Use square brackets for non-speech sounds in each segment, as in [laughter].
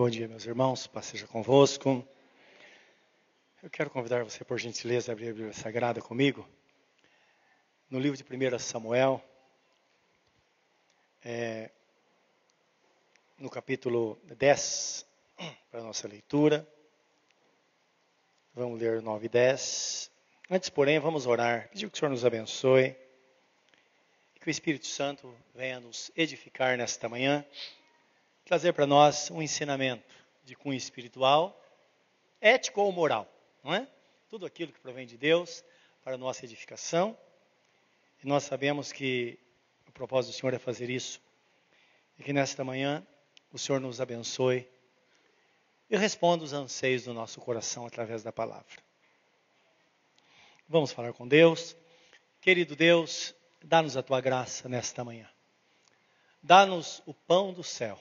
Bom dia, meus irmãos, paz seja convosco. Eu quero convidar você, por gentileza, a abrir a Bíblia Sagrada comigo. No livro de 1 Samuel, é, no capítulo 10, para a nossa leitura. Vamos ler 9 e 10. Antes, porém, vamos orar. Pedir que o Senhor nos abençoe. Que o Espírito Santo venha nos edificar nesta manhã trazer para nós um ensinamento de cunho espiritual, ético ou moral, não é? Tudo aquilo que provém de Deus para nossa edificação. E nós sabemos que o propósito do Senhor é fazer isso. E que nesta manhã o Senhor nos abençoe e responda os anseios do nosso coração através da palavra. Vamos falar com Deus. Querido Deus, dá-nos a tua graça nesta manhã. Dá-nos o pão do céu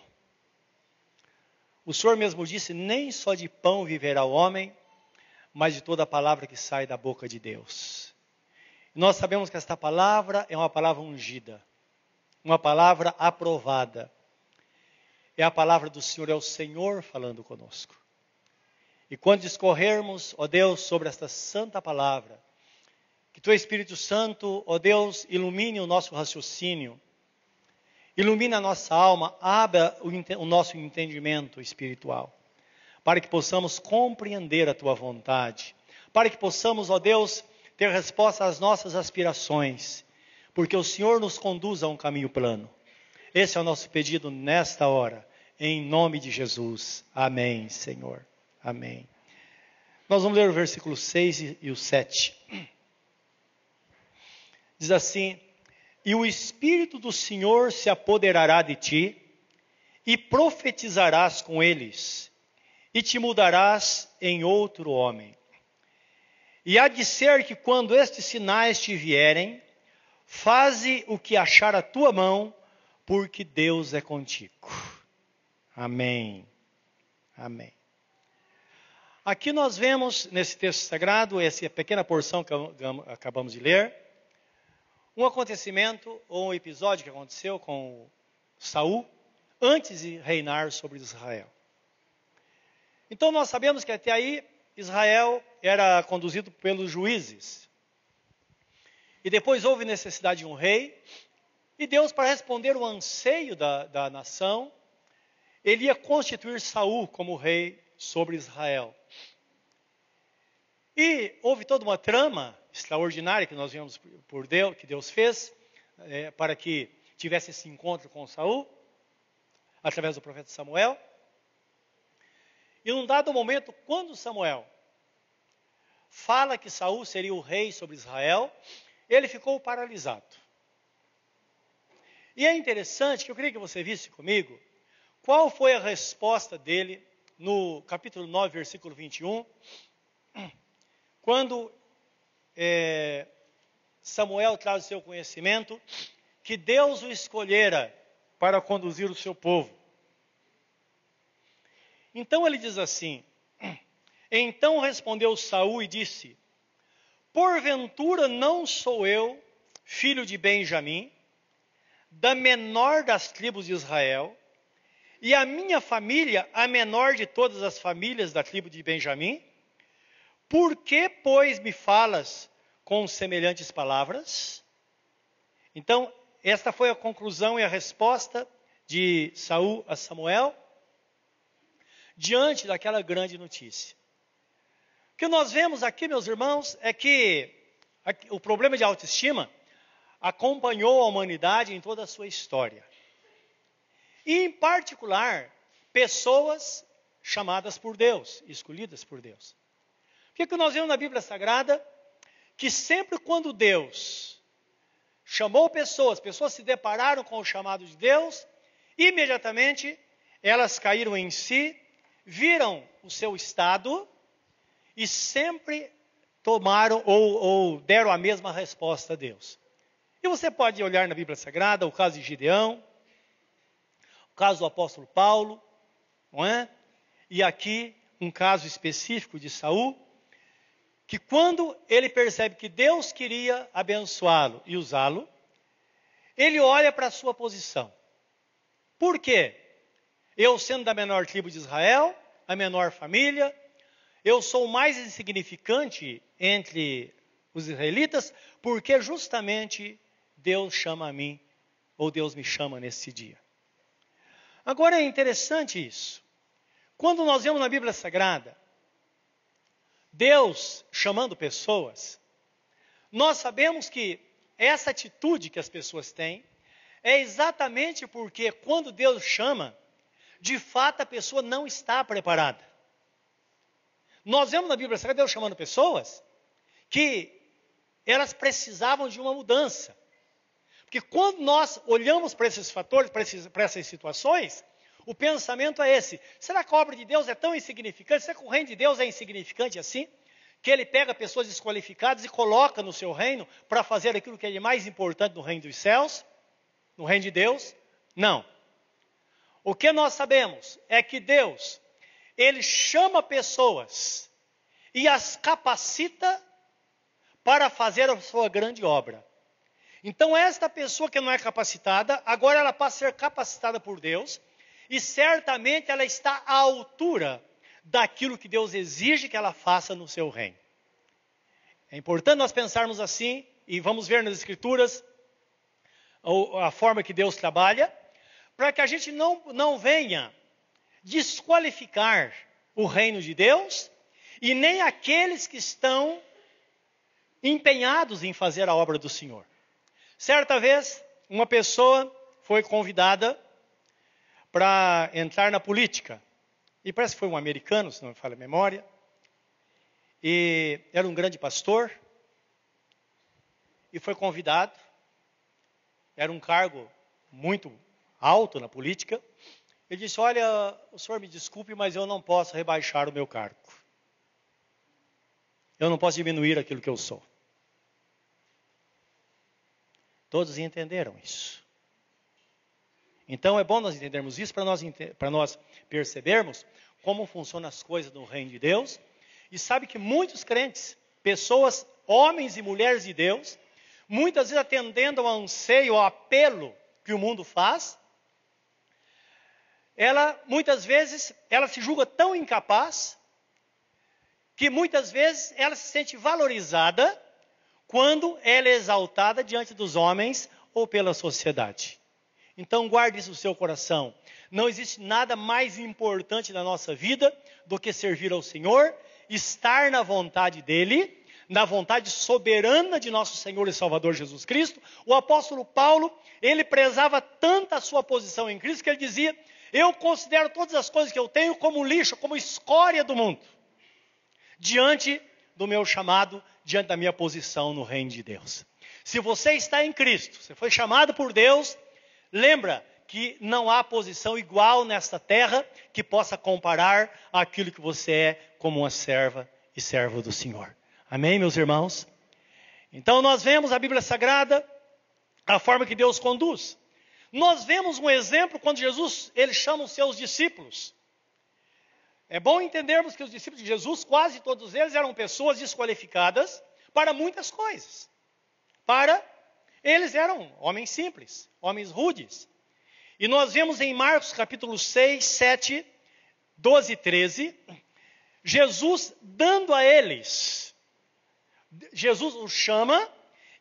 o Senhor mesmo disse: nem só de pão viverá o homem, mas de toda a palavra que sai da boca de Deus. nós sabemos que esta palavra é uma palavra ungida, uma palavra aprovada. É a palavra do Senhor, é o Senhor falando conosco. E quando discorrermos, ó Deus, sobre esta santa palavra, que teu Espírito Santo, ó Deus, ilumine o nosso raciocínio, Ilumina a nossa alma, abra o, o nosso entendimento espiritual, para que possamos compreender a tua vontade, para que possamos, ó Deus, ter resposta às nossas aspirações, porque o Senhor nos conduz a um caminho plano. Esse é o nosso pedido nesta hora, em nome de Jesus. Amém, Senhor. Amém. Nós vamos ler o versículo 6 e o 7. Diz assim: e o Espírito do Senhor se apoderará de ti, e profetizarás com eles, e te mudarás em outro homem. E há de ser que quando estes sinais te vierem, faze o que achar a tua mão, porque Deus é contigo. Amém. Amém. Aqui nós vemos nesse texto sagrado, essa pequena porção que acabamos de ler, um acontecimento ou um episódio que aconteceu com Saul antes de reinar sobre Israel. Então nós sabemos que até aí Israel era conduzido pelos juízes. E depois houve necessidade de um rei, e Deus, para responder o anseio da, da nação, ele ia constituir Saul como rei sobre Israel. E houve toda uma trama extraordinária que nós vimos por Deus, que Deus fez, é, para que tivesse esse encontro com Saul, através do profeta Samuel. E num dado momento, quando Samuel fala que Saul seria o rei sobre Israel, ele ficou paralisado. E é interessante que eu queria que você visse comigo qual foi a resposta dele no capítulo 9, versículo 21, quando é, Samuel traz o seu conhecimento, que Deus o escolhera para conduzir o seu povo. Então ele diz assim: Então respondeu Saul e disse: Porventura não sou eu filho de Benjamim, da menor das tribos de Israel, e a minha família a menor de todas as famílias da tribo de Benjamim? Por que, pois, me falas com semelhantes palavras? Então, esta foi a conclusão e a resposta de Saul a Samuel diante daquela grande notícia. O que nós vemos aqui, meus irmãos, é que o problema de autoestima acompanhou a humanidade em toda a sua história. E, em particular, pessoas chamadas por Deus, escolhidas por Deus que, que nós vemos na Bíblia Sagrada? Que sempre quando Deus chamou pessoas, pessoas se depararam com o chamado de Deus, imediatamente elas caíram em si, viram o seu estado e sempre tomaram ou, ou, deram a mesma resposta a Deus. E você pode olhar na Bíblia Sagrada o caso de Gideão, o caso do apóstolo Paulo, não é? E aqui um caso específico de Saul, que quando ele percebe que Deus queria abençoá-lo e usá-lo, ele olha para a sua posição. Por quê? Eu sendo da menor tribo de Israel, a menor família, eu sou o mais insignificante entre os israelitas, porque justamente Deus chama a mim, ou Deus me chama nesse dia. Agora é interessante isso. Quando nós vemos na Bíblia Sagrada, Deus chamando pessoas, nós sabemos que essa atitude que as pessoas têm é exatamente porque quando Deus chama, de fato a pessoa não está preparada. Nós vemos na Bíblia Sagrada Deus chamando pessoas que elas precisavam de uma mudança. Porque quando nós olhamos para esses fatores, para, para essas situações, o pensamento é esse: será que a obra de Deus é tão insignificante? Será que o reino de Deus é insignificante assim? Que ele pega pessoas desqualificadas e coloca no seu reino para fazer aquilo que é mais importante no reino dos céus, no reino de Deus? Não. O que nós sabemos é que Deus, ele chama pessoas e as capacita para fazer a sua grande obra. Então, esta pessoa que não é capacitada, agora ela passa a ser capacitada por Deus e certamente ela está à altura daquilo que Deus exige que ela faça no seu reino. É importante nós pensarmos assim, e vamos ver nas Escrituras a forma que Deus trabalha, para que a gente não, não venha desqualificar o reino de Deus e nem aqueles que estão empenhados em fazer a obra do Senhor. Certa vez, uma pessoa foi convidada para entrar na política. E parece que foi um americano, se não me falha a memória. E era um grande pastor. E foi convidado. Era um cargo muito alto na política. Ele disse: Olha, o senhor me desculpe, mas eu não posso rebaixar o meu cargo. Eu não posso diminuir aquilo que eu sou. Todos entenderam isso. Então é bom nós entendermos isso para nós, nós percebermos como funcionam as coisas no reino de Deus. E sabe que muitos crentes, pessoas, homens e mulheres de Deus, muitas vezes atendendo ao anseio, ao apelo que o mundo faz, ela muitas vezes ela se julga tão incapaz que muitas vezes ela se sente valorizada quando ela é exaltada diante dos homens ou pela sociedade. Então guarde isso no seu coração. Não existe nada mais importante na nossa vida do que servir ao Senhor, estar na vontade dEle, na vontade soberana de nosso Senhor e Salvador Jesus Cristo. O apóstolo Paulo, ele prezava tanto a sua posição em Cristo que ele dizia: Eu considero todas as coisas que eu tenho como lixo, como escória do mundo, diante do meu chamado, diante da minha posição no reino de Deus. Se você está em Cristo, você foi chamado por Deus, Lembra que não há posição igual nesta terra que possa comparar aquilo que você é como uma serva e servo do Senhor. Amém, meus irmãos? Então nós vemos a Bíblia Sagrada, a forma que Deus conduz. Nós vemos um exemplo quando Jesus ele chama os seus discípulos. É bom entendermos que os discípulos de Jesus, quase todos eles, eram pessoas desqualificadas para muitas coisas. Para eles eram homens simples, homens rudes. E nós vemos em Marcos capítulo 6, 7, 12 e 13, Jesus dando a eles, Jesus os chama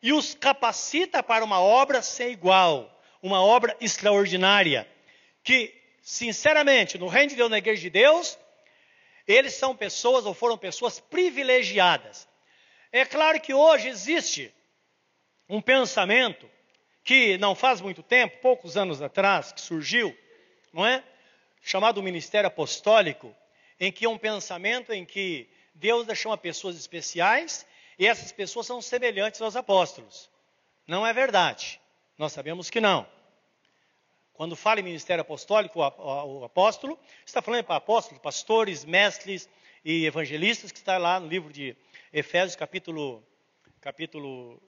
e os capacita para uma obra sem igual, uma obra extraordinária, que, sinceramente, no reino de Deus, na igreja de Deus, eles são pessoas ou foram pessoas privilegiadas. É claro que hoje existe um pensamento que não faz muito tempo, poucos anos atrás, que surgiu, não é? Chamado Ministério Apostólico, em que é um pensamento em que Deus chama pessoas especiais e essas pessoas são semelhantes aos apóstolos. Não é verdade. Nós sabemos que não. Quando fala em ministério apostólico, o apóstolo, está falando para apóstolos, pastores, mestres e evangelistas, que está lá no livro de Efésios, capítulo, capítulo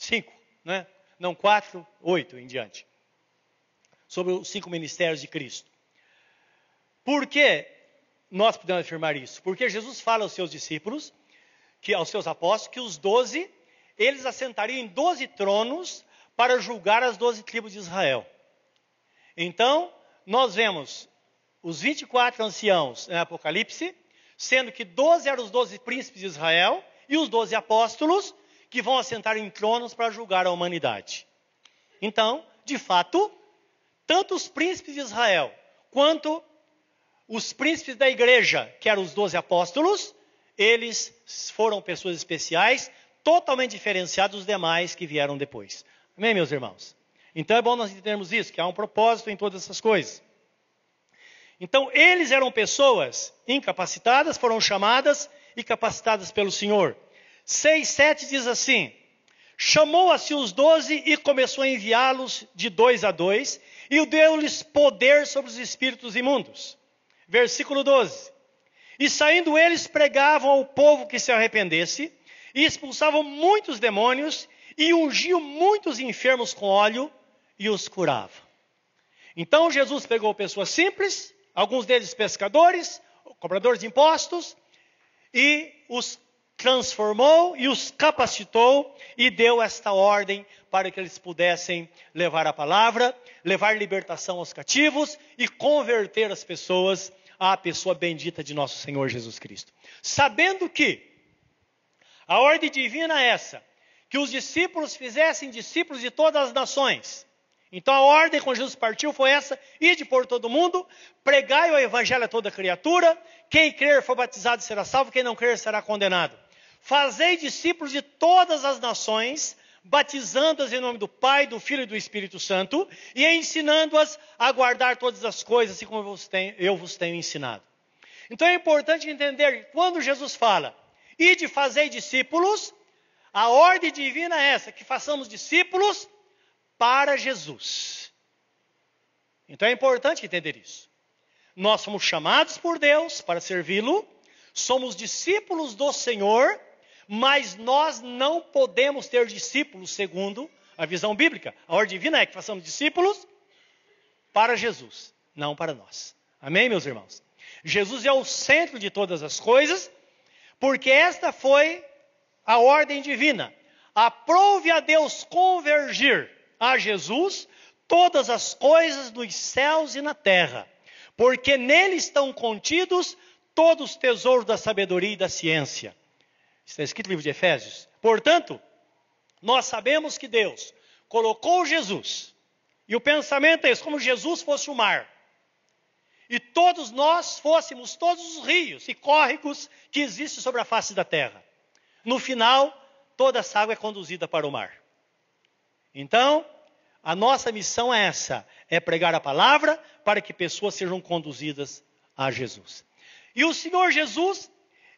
5, né? não 4, 8 em diante. Sobre os cinco ministérios de Cristo. Por que nós podemos afirmar isso? Porque Jesus fala aos seus discípulos, que aos seus apóstolos, que os doze, eles assentariam em doze tronos para julgar as doze tribos de Israel. Então, nós vemos os 24 anciãos em Apocalipse, sendo que 12 eram os 12 príncipes de Israel e os 12 apóstolos que vão assentar em tronos para julgar a humanidade. Então, de fato, tanto os príncipes de Israel quanto os príncipes da igreja, que eram os 12 apóstolos, eles foram pessoas especiais, totalmente diferenciados dos demais que vieram depois. Amém, meus irmãos? Então é bom nós entendermos isso, que há um propósito em todas essas coisas. Então, eles eram pessoas incapacitadas, foram chamadas e capacitadas pelo Senhor. 6, 7 diz assim: Chamou a si os doze e começou a enviá-los de dois a dois, e deu-lhes poder sobre os espíritos imundos. Versículo 12: E saindo eles pregavam ao povo que se arrependesse, e expulsavam muitos demônios, e ungiam muitos enfermos com óleo, e os curava. Então Jesus pegou pessoas simples, alguns deles pescadores, cobradores de impostos, e os transformou e os capacitou e deu esta ordem para que eles pudessem levar a palavra, levar libertação aos cativos e converter as pessoas à pessoa bendita de nosso Senhor Jesus Cristo. Sabendo que a ordem divina é essa, que os discípulos fizessem discípulos de todas as nações, então a ordem quando Jesus partiu foi essa: ide por todo mundo, pregai o evangelho a toda criatura, quem crer for batizado será salvo, quem não crer será condenado. Fazei discípulos de todas as nações, batizando-as em nome do Pai, do Filho e do Espírito Santo, e ensinando-as a guardar todas as coisas, assim como eu vos tenho, eu vos tenho ensinado. Então é importante entender que quando Jesus fala, ide fazei discípulos, a ordem divina é essa, que façamos discípulos para Jesus. Então é importante entender isso. Nós somos chamados por Deus para servi-lo, somos discípulos do Senhor, mas nós não podemos ter discípulos segundo a visão bíblica. A ordem divina é que façamos discípulos para Jesus, não para nós. Amém, meus irmãos? Jesus é o centro de todas as coisas, porque esta foi a ordem divina. Aprove a Deus convergir a Jesus todas as coisas nos céus e na terra, porque nele estão contidos todos os tesouros da sabedoria e da ciência. Está escrito no livro de Efésios. Portanto, nós sabemos que Deus colocou Jesus, e o pensamento é esse, como Jesus fosse o mar, e todos nós fôssemos todos os rios e córregos que existem sobre a face da terra. No final, toda essa água é conduzida para o mar. Então, a nossa missão é essa: é pregar a palavra para que pessoas sejam conduzidas a Jesus. E o Senhor Jesus,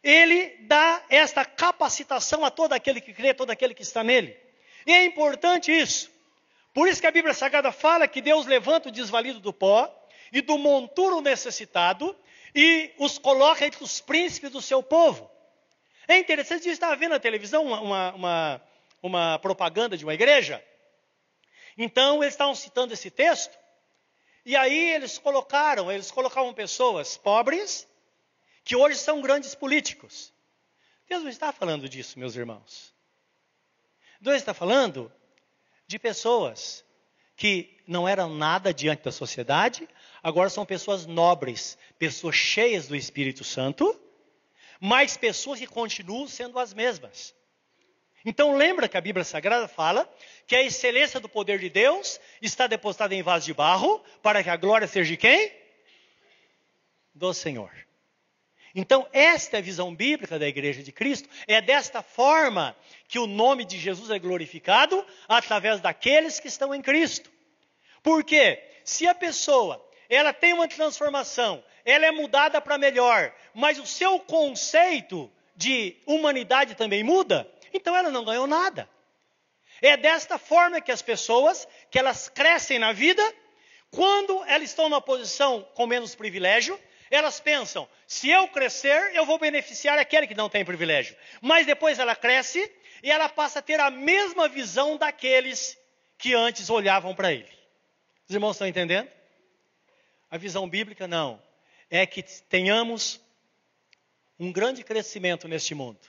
ele dá esta capacitação a todo aquele que crê, todo aquele que está nele. E é importante isso. Por isso que a Bíblia Sagrada fala que Deus levanta o desvalido do pó e do monturo necessitado e os coloca entre os príncipes do seu povo. É interessante, você estava vendo na televisão uma, uma, uma propaganda de uma igreja então eles estavam citando esse texto, e aí eles colocaram, eles colocavam pessoas pobres, que hoje são grandes políticos. Deus não está falando disso, meus irmãos. Deus está falando de pessoas que não eram nada diante da sociedade, agora são pessoas nobres, pessoas cheias do Espírito Santo, mas pessoas que continuam sendo as mesmas. Então lembra que a Bíblia Sagrada fala que a excelência do poder de Deus está depositada em vaso de barro, para que a glória seja de quem? Do Senhor. Então, esta é a visão bíblica da igreja de Cristo. É desta forma que o nome de Jesus é glorificado através daqueles que estão em Cristo. Porque se a pessoa, ela tem uma transformação, ela é mudada para melhor, mas o seu conceito de humanidade também muda, então ela não ganhou nada. É desta forma que as pessoas, que elas crescem na vida, quando elas estão numa posição com menos privilégio, elas pensam: se eu crescer, eu vou beneficiar aquele que não tem privilégio. Mas depois ela cresce e ela passa a ter a mesma visão daqueles que antes olhavam para ele. Os irmãos estão entendendo? A visão bíblica não. É que tenhamos um grande crescimento neste mundo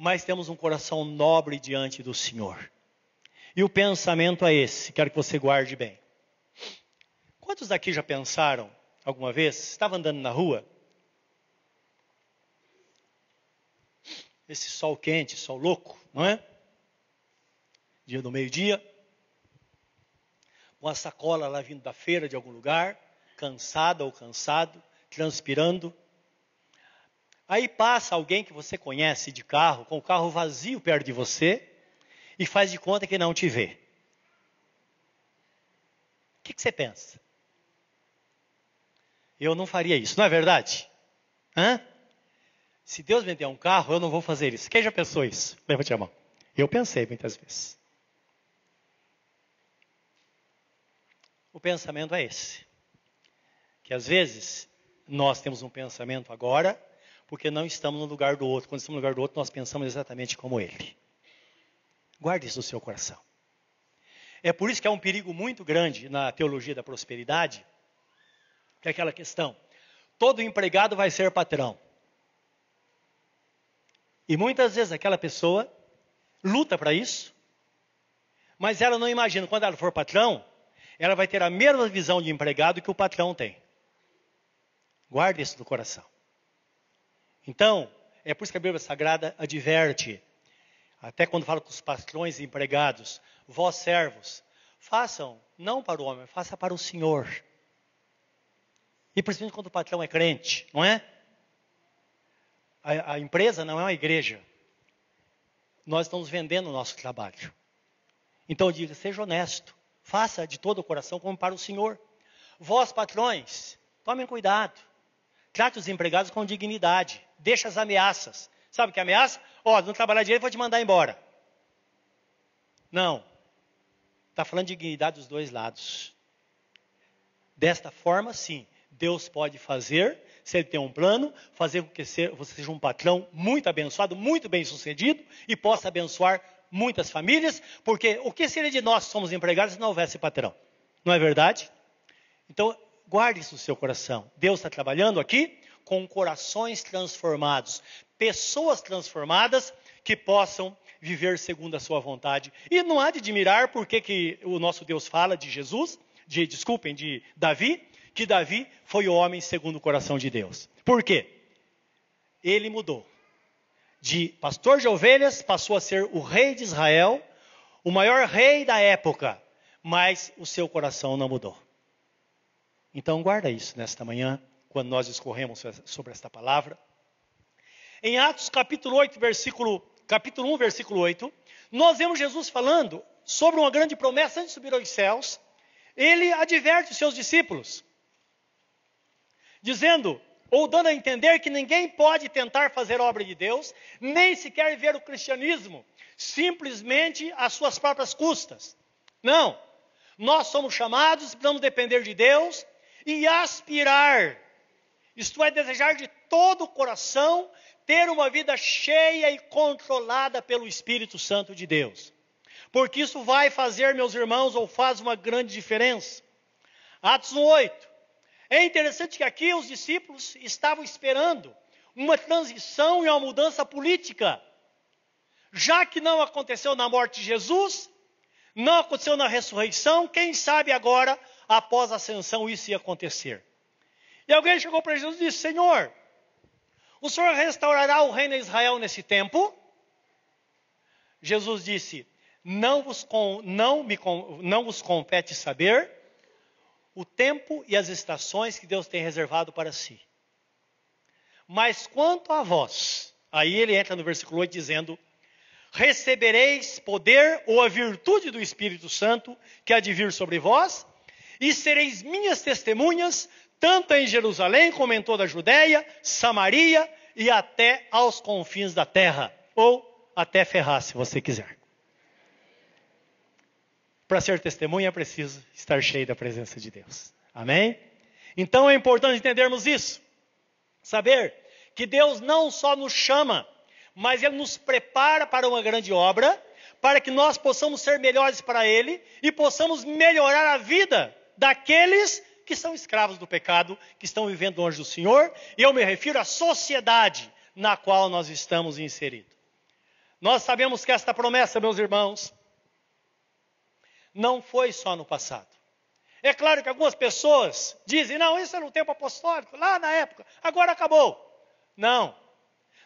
mas temos um coração nobre diante do Senhor. E o pensamento é esse, quero que você guarde bem. Quantos daqui já pensaram alguma vez? Estava andando na rua? Esse sol quente, sol louco, não é? Dia do meio-dia. Com a sacola lá vindo da feira de algum lugar, cansada ou cansado, transpirando. Aí passa alguém que você conhece de carro, com o carro vazio perto de você, e faz de conta que não te vê. O que, que você pensa? Eu não faria isso, não é verdade? Hã? Se Deus me der um carro, eu não vou fazer isso. Quem já pensou isso? Levante a mão. Eu pensei muitas vezes. O pensamento é esse. Que às vezes nós temos um pensamento agora, porque não estamos no lugar do outro. Quando estamos no lugar do outro, nós pensamos exatamente como ele. Guarde isso no seu coração. É por isso que é um perigo muito grande na teologia da prosperidade que é aquela questão. Todo empregado vai ser patrão. E muitas vezes aquela pessoa luta para isso, mas ela não imagina, quando ela for patrão, ela vai ter a mesma visão de empregado que o patrão tem. Guarde isso no coração. Então, é por isso que a Bíblia Sagrada adverte, até quando fala com os patrões e empregados, vós servos, façam não para o homem, faça para o Senhor. E principalmente quando o patrão é crente, não é? A, a empresa não é uma igreja. Nós estamos vendendo o nosso trabalho. Então diga, seja honesto. Faça de todo o coração como para o Senhor. Vós, patrões, tomem cuidado. Trate os empregados com dignidade. Deixa as ameaças. Sabe que ameaça? Ó, oh, não trabalhar direito, vou te mandar embora. Não. Está falando de dignidade dos dois lados. Desta forma, sim, Deus pode fazer, se Ele tem um plano, fazer com que você seja um patrão muito abençoado, muito bem sucedido e possa abençoar muitas famílias, porque o que seria de nós que somos empregados se não houvesse patrão? Não é verdade? Então, guarde isso no seu coração. Deus está trabalhando aqui com corações transformados, pessoas transformadas que possam viver segundo a sua vontade. E não há de admirar porque que o nosso Deus fala de Jesus, de desculpem, de Davi, que Davi foi o homem segundo o coração de Deus. Por quê? Ele mudou. De pastor de ovelhas passou a ser o rei de Israel, o maior rei da época, mas o seu coração não mudou. Então guarda isso nesta manhã, quando nós discorremos sobre esta palavra. Em Atos capítulo 8, versículo, capítulo 1, versículo 8, nós vemos Jesus falando sobre uma grande promessa antes de subir aos céus. Ele adverte os seus discípulos dizendo ou dando a entender que ninguém pode tentar fazer obra de Deus, nem sequer ver o cristianismo simplesmente às suas próprias custas. Não. Nós somos chamados, precisamos depender de Deus e aspirar, isto é, desejar de todo o coração ter uma vida cheia e controlada pelo Espírito Santo de Deus. Porque isso vai fazer, meus irmãos, ou faz uma grande diferença. Atos 8. É interessante que aqui os discípulos estavam esperando uma transição e uma mudança política. Já que não aconteceu na morte de Jesus, não aconteceu na ressurreição, quem sabe agora, após a ascensão, isso ia acontecer. E alguém chegou para Jesus e disse: Senhor, o Senhor restaurará o reino de Israel nesse tempo? Jesus disse: Não vos, não me, não vos compete saber, o tempo e as estações que Deus tem reservado para si. Mas quanto a vós, aí ele entra no versículo 8 dizendo: Recebereis poder ou a virtude do Espírito Santo que há de vir sobre vós, e sereis minhas testemunhas, tanto em Jerusalém como em toda a Judéia, Samaria e até aos confins da terra, ou até Ferraz, se você quiser. Para ser testemunha é preciso estar cheio da presença de Deus. Amém? Então é importante entendermos isso. Saber que Deus não só nos chama, mas Ele nos prepara para uma grande obra, para que nós possamos ser melhores para Ele e possamos melhorar a vida daqueles que são escravos do pecado, que estão vivendo longe do Senhor, e eu me refiro à sociedade na qual nós estamos inseridos. Nós sabemos que esta promessa, meus irmãos, não foi só no passado. É claro que algumas pessoas dizem, não, isso é no tempo apostólico, lá na época, agora acabou. Não.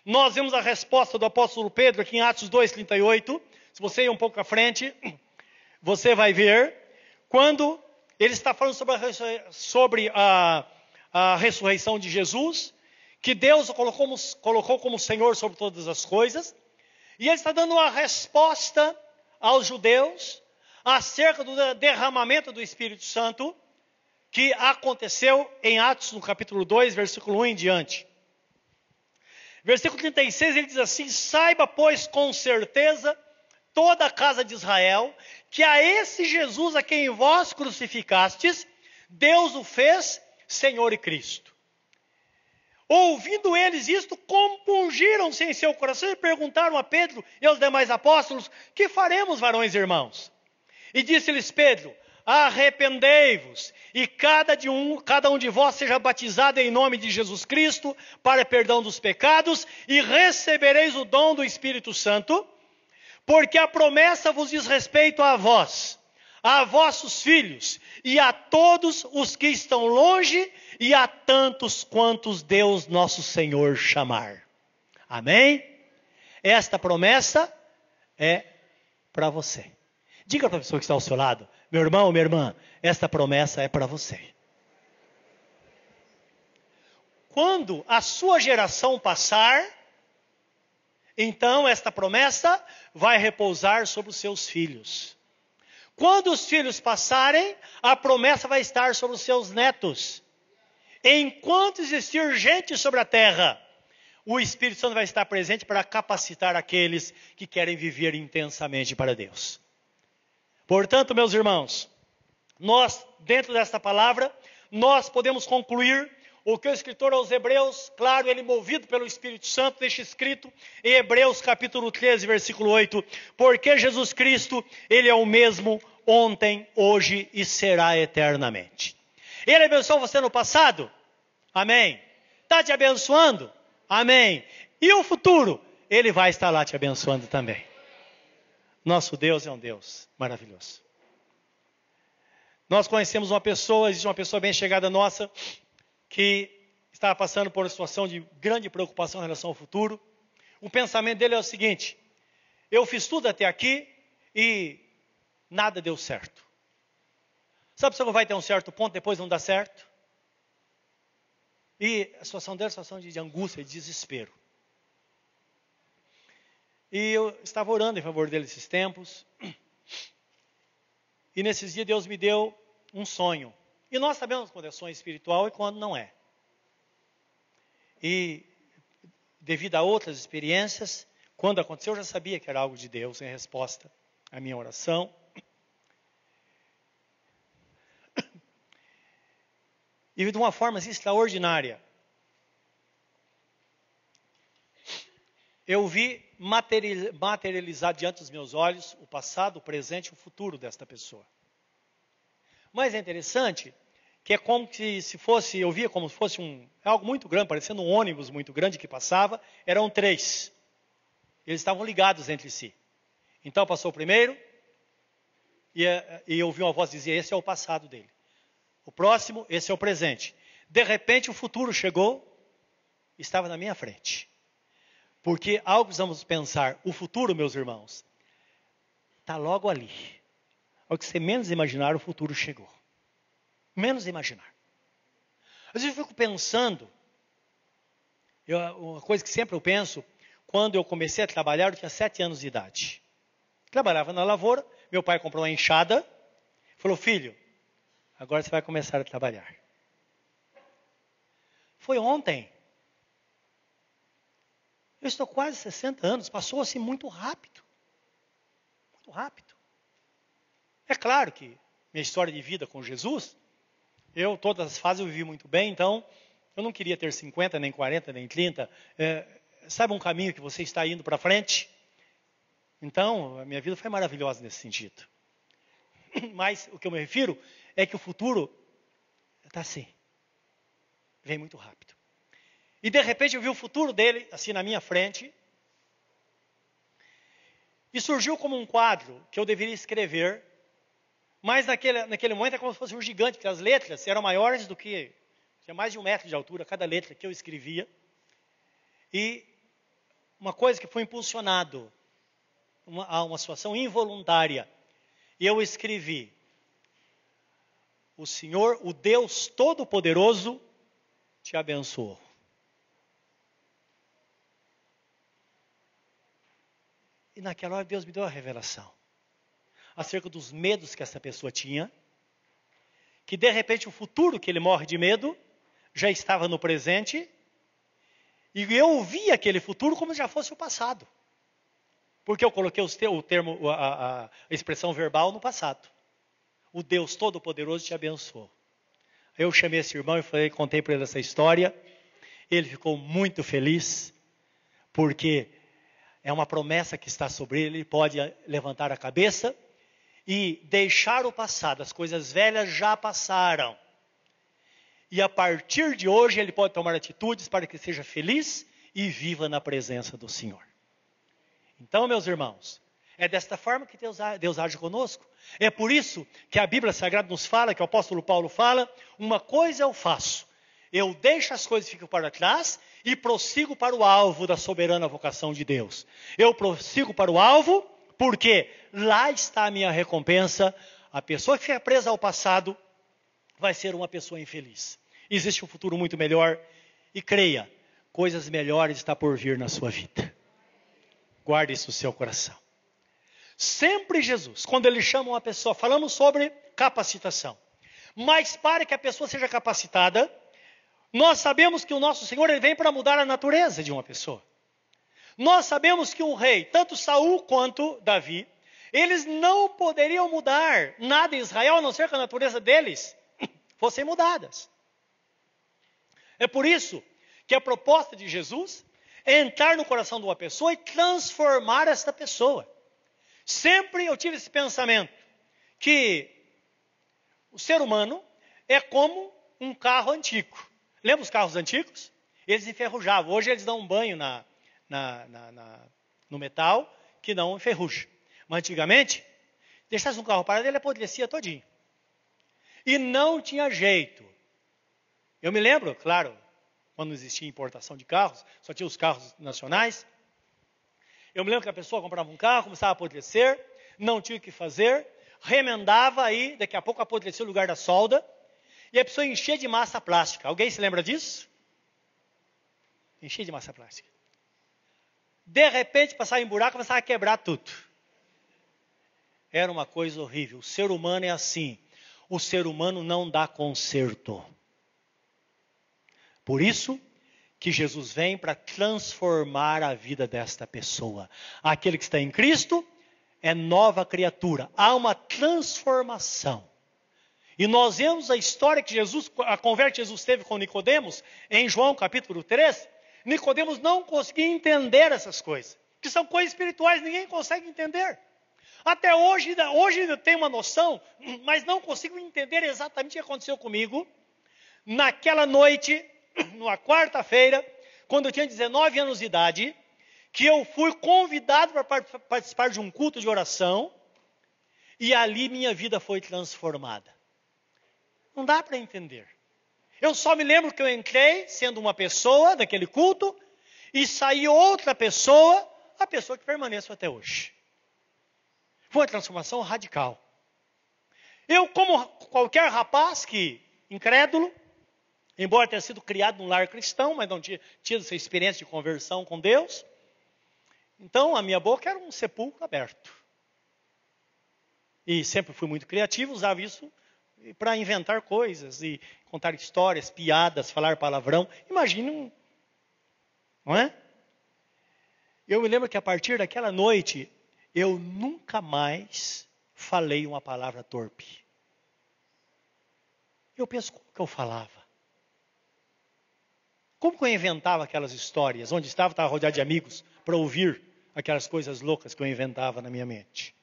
Nós vemos a resposta do apóstolo Pedro aqui em Atos 2,38. Se você ir um pouco à frente, [clears throat] você vai ver quando ele está falando sobre a, sobre a, a ressurreição de Jesus, que Deus o colocou colocou como Senhor sobre todas as coisas, e ele está dando uma resposta aos judeus acerca do derramamento do Espírito Santo que aconteceu em Atos, no capítulo 2, versículo 1 em diante. Versículo 36 ele diz assim: Saiba, pois, com certeza, toda a casa de Israel, que a esse Jesus a quem vós crucificastes, Deus o fez Senhor e Cristo. Ouvindo eles isto, compungiram-se em seu coração e perguntaram a Pedro e aos demais apóstolos: Que faremos, varões e irmãos? E disse-lhes Pedro: Arrependei-vos e cada, de um, cada um de vós seja batizado em nome de Jesus Cristo para perdão dos pecados e recebereis o dom do Espírito Santo, porque a promessa vos diz respeito a vós, a vossos filhos e a todos os que estão longe e a tantos quantos Deus nosso Senhor chamar. Amém? Esta promessa é para você. Diga para a pessoa que está ao seu lado, meu irmão, minha irmã, esta promessa é para você. Quando a sua geração passar, então esta promessa vai repousar sobre os seus filhos. Quando os filhos passarem, a promessa vai estar sobre os seus netos. Enquanto existir gente sobre a terra, o Espírito Santo vai estar presente para capacitar aqueles que querem viver intensamente para Deus. Portanto, meus irmãos, nós, dentro desta palavra, nós podemos concluir o que o escritor aos Hebreus, claro, ele movido pelo Espírito Santo, deixa escrito em Hebreus capítulo 13, versículo 8, porque Jesus Cristo, ele é o mesmo ontem, hoje e será eternamente. Ele abençoou você no passado? Amém. Está te abençoando? Amém. E o futuro? Ele vai estar lá te abençoando também. Nosso Deus é um Deus maravilhoso. Nós conhecemos uma pessoa, existe uma pessoa bem chegada nossa, que estava passando por uma situação de grande preocupação em relação ao futuro. O pensamento dele é o seguinte: eu fiz tudo até aqui e nada deu certo. Sabe se vai ter um certo ponto, depois não dá certo? E a situação dele é uma situação de angústia de desespero. E eu estava orando em favor dele esses tempos. E nesses dias Deus me deu um sonho. E nós sabemos quando é sonho espiritual e quando não é. E devido a outras experiências, quando aconteceu, eu já sabia que era algo de Deus em resposta à minha oração. E de uma forma assim, extraordinária, eu vi materializar diante dos meus olhos o passado, o presente e o futuro desta pessoa. Mas é interessante que é como se fosse, eu via como se fosse um, algo muito grande, parecendo um ônibus muito grande que passava, eram três. Eles estavam ligados entre si. Então passou o primeiro, e, e eu ouvi uma voz dizer: Esse é o passado dele. O próximo, esse é o presente. De repente, o futuro chegou, estava na minha frente. Porque algo precisamos pensar, o futuro, meus irmãos, está logo ali. Ao que você menos imaginar, o futuro chegou. Menos imaginar. Às vezes eu fico pensando, eu, uma coisa que sempre eu penso, quando eu comecei a trabalhar, eu tinha sete anos de idade. Trabalhava na lavoura, meu pai comprou uma enxada, falou, filho, agora você vai começar a trabalhar. Foi ontem. Eu estou quase 60 anos, passou assim muito rápido. Muito rápido. É claro que minha história de vida com Jesus, eu todas as fases eu vivi muito bem, então eu não queria ter 50, nem 40, nem 30. É, sabe um caminho que você está indo para frente? Então, a minha vida foi maravilhosa nesse sentido. [clears throat] Mas o que eu me refiro é que o futuro está assim. Vem muito rápido. E de repente eu vi o futuro dele assim na minha frente. E surgiu como um quadro que eu deveria escrever Mas naquele, naquele momento é como se fosse um gigante, porque as letras eram maiores do que. Tinha mais de um metro de altura cada letra que eu escrevia. E uma coisa que foi impulsionado uma, a uma situação involuntária. E eu escrevi: O Senhor, o Deus Todo-Poderoso, te abençoou. Naquela hora Deus me deu a revelação acerca dos medos que essa pessoa tinha, que de repente o futuro que ele morre de medo já estava no presente, e eu vi aquele futuro como se já fosse o passado. Porque eu coloquei o termo, a, a, expressão verbal no passado. O Deus Todo-Poderoso te abençoou. Eu chamei esse irmão e falei, contei para ele essa história. Ele ficou muito feliz, porque é uma promessa que está sobre ele. Ele pode levantar a cabeça e deixar o passado. As coisas velhas já passaram. E a partir de hoje ele pode tomar atitudes para que seja feliz e viva na presença do Senhor. Então, meus irmãos, é desta forma que Deus, Deus age conosco. É por isso que a Bíblia Sagrada nos fala, que o apóstolo Paulo fala: uma coisa eu faço, eu deixo as coisas que ficam para trás e prossigo para o alvo da soberana vocação de Deus. Eu prossigo para o alvo porque lá está a minha recompensa. A pessoa que fica presa ao passado vai ser uma pessoa infeliz. Existe um futuro muito melhor e creia, coisas melhores está por vir na sua vida. Guarde isso no seu coração. Sempre Jesus, quando ele chama uma pessoa, falamos sobre capacitação. Mas para que a pessoa seja capacitada, nós sabemos que o nosso Senhor ele vem para mudar a natureza de uma pessoa. Nós sabemos que um rei, tanto Saul quanto Davi, eles não poderiam mudar nada em Israel, a não ser que a natureza deles [coughs] fossem mudadas. É por isso que a proposta de Jesus é entrar no coração de uma pessoa e transformar esta pessoa. Sempre eu tive esse pensamento que o ser humano é como um carro antigo. Lembra os carros antigos? Eles enferrujavam. Hoje eles dão um banho na, na, na, no metal que não enferruja. Mas antigamente, deixasse um carro parado, ele apodrecia todinho. E não tinha jeito. Eu me lembro, claro, quando não existia importação de carros, só tinha os carros nacionais. Eu me lembro que a pessoa comprava um carro, começava a apodrecer, não tinha o que fazer, remendava aí, daqui a pouco apodrecia o lugar da solda, e a pessoa enchia de massa plástica. Alguém se lembra disso? Enchia de massa plástica. De repente, passava em buraco, começava a quebrar tudo. Era uma coisa horrível. O ser humano é assim. O ser humano não dá conserto. Por isso que Jesus vem para transformar a vida desta pessoa. Aquele que está em Cristo é nova criatura. Há uma transformação. E nós vemos a história que Jesus, a conversa que Jesus teve com Nicodemos, em João capítulo 3. Nicodemos não conseguia entender essas coisas, que são coisas espirituais, ninguém consegue entender. Até hoje, hoje eu tenho uma noção, [clears throat] mas não consigo entender exatamente o que aconteceu comigo naquela noite [clears throat] numa quarta-feira, quando eu tinha 19 anos de idade, que eu fui convidado para participar de um culto de oração, e ali minha vida foi transformada. Não dá para entender. Eu só me lembro que eu entrei sendo uma pessoa daquele culto e saí outra pessoa, a pessoa que permaneço até hoje. Foi uma transformação radical. Eu, como qualquer rapaz que incrédulo, Embora tenha sido criado num lar cristão, mas não tinha tido essa experiência de conversão com Deus. Então, a minha boca era um sepulcro aberto. E sempre fui muito criativo, usava isso para inventar coisas e contar histórias, piadas, falar palavrão. Imagine um. Não é? Eu me lembro que a partir daquela noite, eu nunca mais falei uma palavra torpe. Eu penso como que eu falava. Como que eu inventava aquelas histórias? Onde estava, estava rodeado de amigos para ouvir aquelas coisas loucas que eu inventava na minha mente.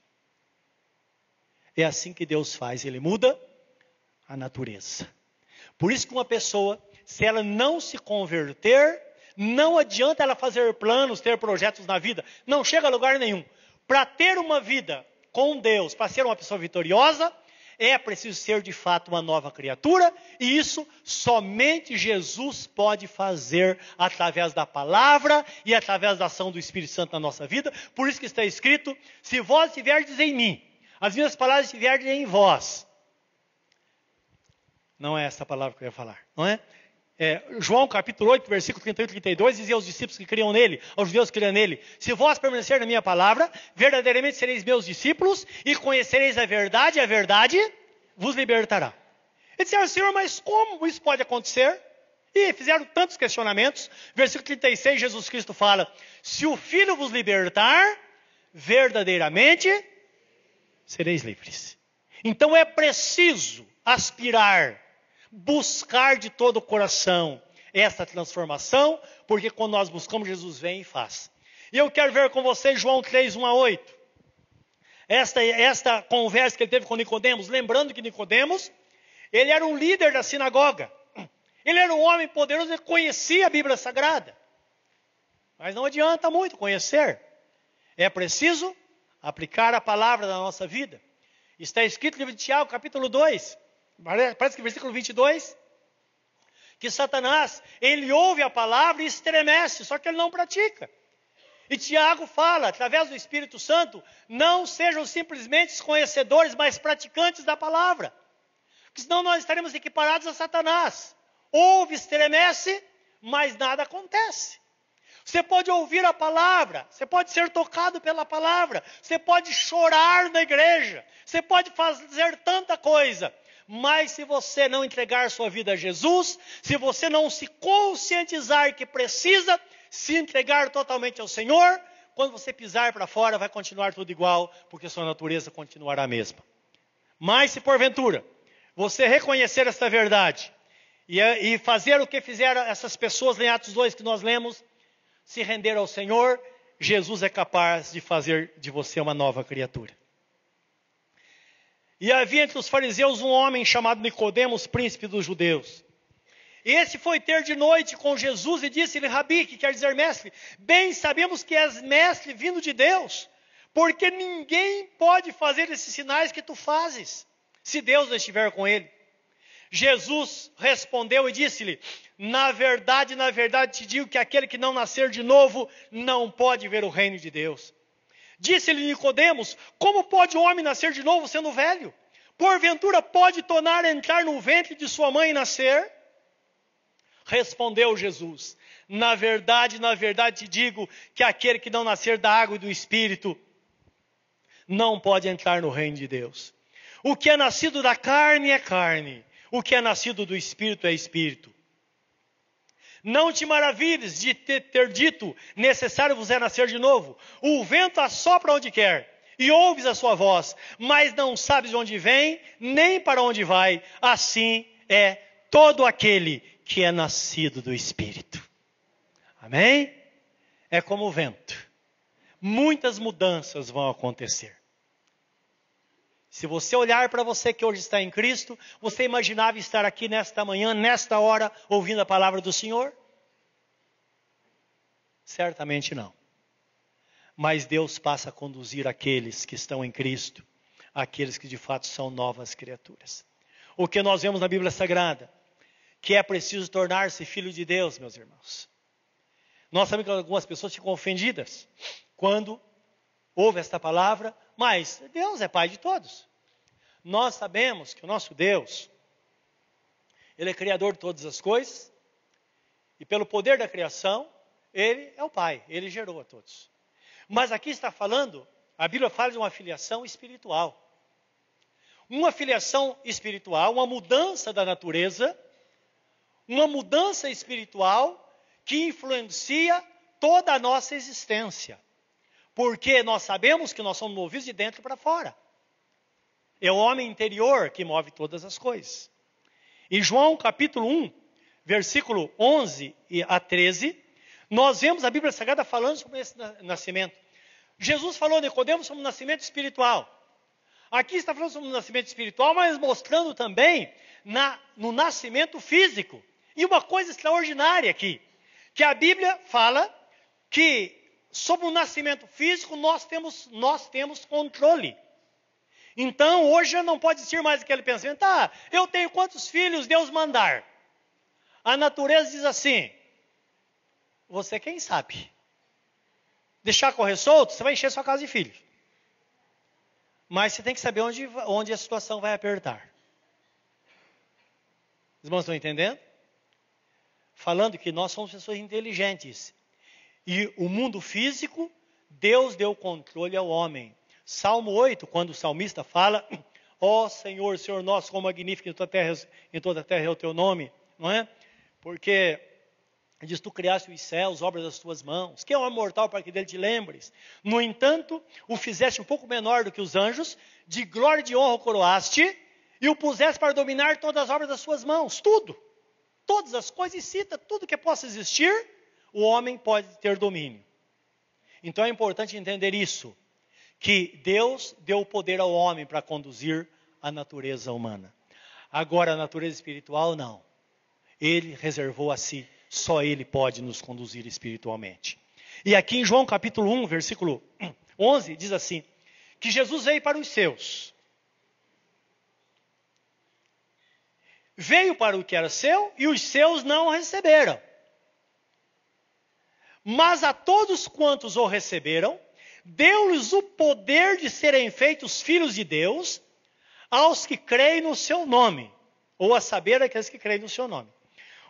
É assim que Deus faz, Ele muda a natureza. Por isso que uma pessoa, se ela não se converter, não adianta ela fazer planos, ter projetos na vida, não chega a lugar nenhum. Para ter uma vida com Deus, para ser uma pessoa vitoriosa, é preciso ser de fato uma nova criatura, e isso somente Jesus pode fazer através da palavra e através da ação do Espírito Santo na nossa vida. Por isso que está escrito: se vós estiverdes em mim, as minhas palavras estiverem em vós. Não é essa palavra que eu ia falar, não é? é, João capítulo 8, versículo 38 e 32, dizia aos discípulos que criam nele, aos judeus que criam nele: Se vós permanecer na minha palavra, verdadeiramente sereis meus discípulos e conhecereis a verdade, e a verdade vos libertará. Eles disseram, Senhor, mas como isso pode acontecer? E fizeram tantos questionamentos. Versículo 36, Jesus Cristo fala: Se o Filho vos libertar, verdadeiramente sereis livres. Então é preciso aspirar buscar de todo o coração essa transformação, porque quando nós buscamos, Jesus vem e faz. E eu quero ver com vocês João 3, 1 a 8. Esta, esta conversa que ele teve com Nicodemos, lembrando que Nicodemos, ele era um líder da sinagoga. Ele era um homem poderoso, ele conhecia a Bíblia Sagrada. Mas não adianta muito conhecer. É preciso aplicar a palavra na nossa vida. Está escrito no livro de Tiago, capítulo 2, Parece que versículo 22. Que Satanás, ele ouve a palavra e estremece, só que ele não pratica. E Tiago fala, através do Espírito Santo, não sejam simplesmente conhecedores, mas praticantes da palavra. Porque senão nós estaremos equiparados a Satanás. Ouve, estremece, mas nada acontece. Você pode ouvir a palavra, você pode ser tocado pela palavra, você pode chorar na igreja, você pode fazer tanta coisa, mas se você não entregar sua vida a Jesus, se você não se conscientizar que precisa se entregar totalmente ao Senhor, quando você pisar para fora vai continuar tudo igual, porque sua natureza continuará a mesma. Mas se porventura você reconhecer esta verdade e, e fazer o que fizeram essas pessoas em Atos 2 que nós lemos, se render ao Senhor, Jesus é capaz de fazer de você uma nova criatura. E havia entre os fariseus um homem chamado Nicodemos, príncipe dos judeus. Esse foi ter de noite com Jesus e disse-lhe, Rabi, que quer dizer mestre, bem sabemos que és mestre vindo de Deus, porque ninguém pode fazer esses sinais que tu fazes, se Deus não estiver com ele. Jesus respondeu e disse-lhe: Na verdade, na verdade te digo que aquele que não nascer de novo não pode ver o reino de Deus. Disse-lhe Nicodemos: Como pode o homem nascer de novo sendo velho? Porventura pode tornar a entrar no ventre de sua mãe e nascer? Respondeu Jesus: Na verdade, na verdade te digo que aquele que não nascer da água e do espírito não pode entrar no reino de Deus. O que é nascido da carne é carne, o que é nascido do espírito é espírito. Não te maravilhes de ter, dito, necessário vos é nascer de novo. O vento assopra onde quer, e ouves a sua voz, mas não sabes de onde vem, nem para onde vai. Assim é todo aquele que é nascido do Espírito. Amém? É como o vento. Muitas mudanças vão acontecer. Se você olhar para você que hoje está em Cristo, você imaginava estar aqui nesta manhã, nesta hora, ouvindo a palavra do Senhor? Certamente não. Mas Deus passa a conduzir aqueles que estão em Cristo, aqueles que de fato são novas criaturas. O que nós vemos na Bíblia Sagrada, que é preciso tornar-se filho de Deus, meus irmãos. Nós sabemos que algumas pessoas ficam ofendidas quando ouve esta palavra, mas Deus é Pai de todos. Nós sabemos que o nosso Deus, Ele é Criador de todas as coisas, e pelo poder da criação, Ele é o Pai, Ele gerou a todos. Mas aqui está falando, a Bíblia fala de uma filiação espiritual. Uma filiação espiritual, uma mudança da natureza, uma mudança espiritual que influencia toda a nossa existência. Porque nós sabemos que nós somos movidos de dentro para fora. É o homem interior que move todas as coisas. Em João capítulo 1, versículo 11 a 13, nós vemos a Bíblia Sagrada falando sobre esse nascimento. Jesus falou, Nicodemos, sobre o nascimento espiritual. Aqui está falando sobre o nascimento espiritual, mas mostrando também na, no nascimento físico. E uma coisa extraordinária aqui, que a Bíblia fala que sobre o nascimento físico nós temos, nós temos controle. Então, hoje não pode existir mais aquele pensamento, ah, eu tenho quantos filhos Deus mandar. A natureza diz assim, você quem sabe. Deixar correr solto, você vai encher sua casa de filhos. Mas você tem que saber onde, onde a situação vai apertar. Os irmãos estão entendendo? Falando que nós somos pessoas inteligentes. E o mundo físico, Deus deu controle ao homem. Salmo 8, quando o salmista fala, [clears throat] ó oh, Senhor, Senhor nosso, quão magnífico em toda, terra, em toda a terra é o teu nome, não é? Porque diz, tu criaste os céus, obras das tuas mãos, que é um mortal para que dele te lembres. No entanto, o fizeste um pouco menor do que os anjos, de glória e de honra o coroaste, e o puseste para dominar todas as obras das suas mãos, tudo. Todas as coisas, e cita tudo que possa existir, o homem pode ter domínio. Então é importante entender isso que Deus deu o poder ao homem para conduzir a natureza humana. Agora, a natureza espiritual, não. Ele reservou a si. Só Ele pode nos conduzir espiritualmente. E aqui em João capítulo 1, versículo 11, diz assim: que Jesus veio para os seus. Veio para o que era seu e os seus não receberam. Mas a todos quantos o receberam, deu-lhes o poder de serem feitos filhos de Deus aos que creem no seu nome, ou a saber aqueles que creem no seu nome,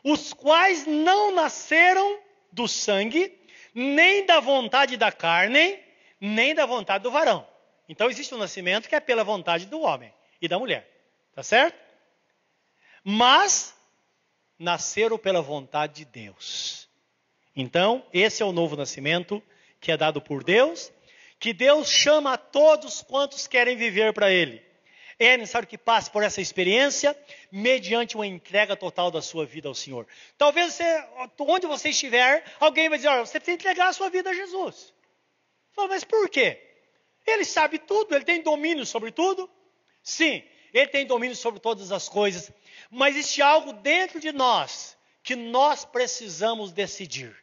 os quais não nasceram do sangue, nem da vontade da carne, nem da vontade do varão. Então existe um nascimento que é pela vontade do homem e da mulher, tá certo? Mas nasceram pela vontade de Deus. Então, esse é o novo nascimento que é dado por Deus que Deus chama a todos quantos querem viver para Ele. É necessário que passe por essa experiência mediante uma entrega total da sua vida ao Senhor. Talvez você, onde você estiver, alguém vai dizer: olha, você precisa entregar a sua vida a Jesus. Fala, mas por quê? Ele sabe tudo, ele tem domínio sobre tudo? Sim, ele tem domínio sobre todas as coisas. Mas existe algo dentro de nós que nós precisamos decidir.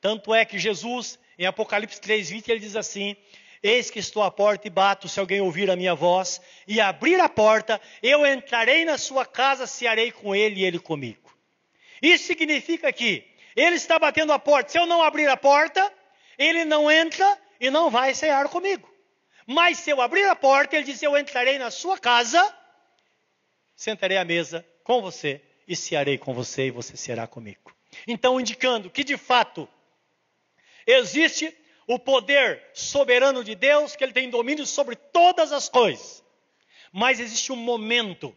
Tanto é que Jesus em Apocalipse 3:20 ele diz assim: Eis que estou à porta e bato, se alguém ouvir a minha voz e abrir a porta, eu entrarei na sua casa, cearei com ele e ele comigo. Isso significa que ele está batendo a porta. Se eu não abrir a porta, ele não entra e não vai cear comigo. Mas se eu abrir a porta, ele diz: Eu entrarei na sua casa, sentarei à mesa com você e cearei com você e você será comigo. Então, indicando que de fato Existe o poder soberano de Deus, que ele tem domínio sobre todas as coisas. Mas existe um momento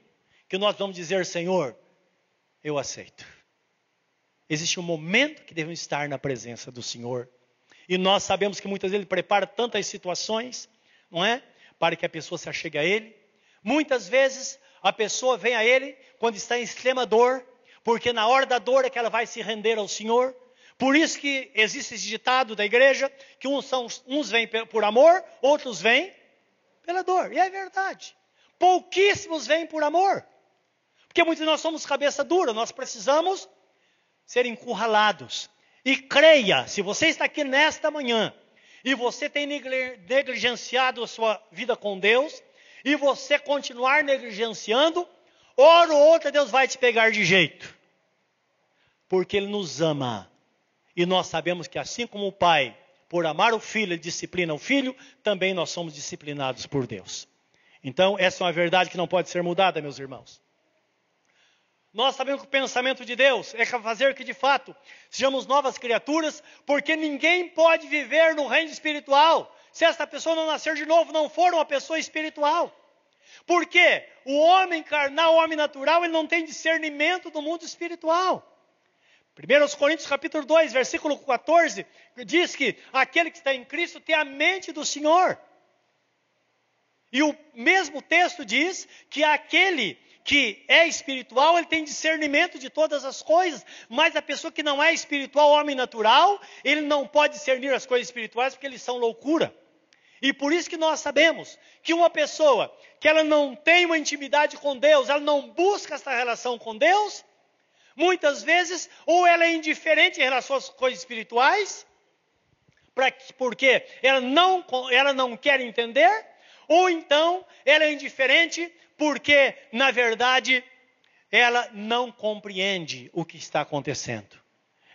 que nós vamos dizer, Senhor, eu aceito. Existe um momento que devemos estar na presença do Senhor. E nós sabemos que muitas vezes Ele prepara tantas situações, não é? Para que a pessoa se achegue a Ele. Muitas vezes a pessoa vem a Ele quando está em extrema dor, porque na hora da dor é que ela vai se render ao Senhor. Por isso que existe esse ditado da igreja, que uns, são, uns vêm por amor, outros vêm pela dor. E é verdade. Pouquíssimos vêm por amor. Porque muitos de nós somos cabeça dura, nós precisamos ser encurralados. E creia, se você está aqui nesta manhã e você tem negligenciado a sua vida com Deus, e você continuar negligenciando, hora ou outra Deus vai te pegar de jeito. Porque Ele nos ama. E nós sabemos que assim como o pai, por amar o filho, ele disciplina o filho, também nós somos disciplinados por Deus. Então, essa é uma verdade que não pode ser mudada, meus irmãos. Nós sabemos que o pensamento de Deus é fazer que de fato sejamos novas criaturas, porque ninguém pode viver no reino espiritual se esta pessoa não nascer de novo, não for uma pessoa espiritual. Porque o homem carnal, o homem natural, ele não tem discernimento do mundo espiritual. 1 Coríntios capítulo 2, versículo 14, diz que aquele que está em Cristo tem a mente do Senhor. E o mesmo texto diz que aquele que é espiritual, ele tem discernimento de todas as coisas, mas a pessoa que não é espiritual, homem natural, ele não pode discernir as coisas espirituais porque eles são loucura. E por isso que nós sabemos que uma pessoa que ela não tem uma intimidade com Deus, ela não busca essa relação com Deus, Muitas vezes, ou ela é indiferente em relação às coisas espirituais, porque ela não, ela não quer entender, ou então ela é indiferente porque, na verdade, ela não compreende o que está acontecendo.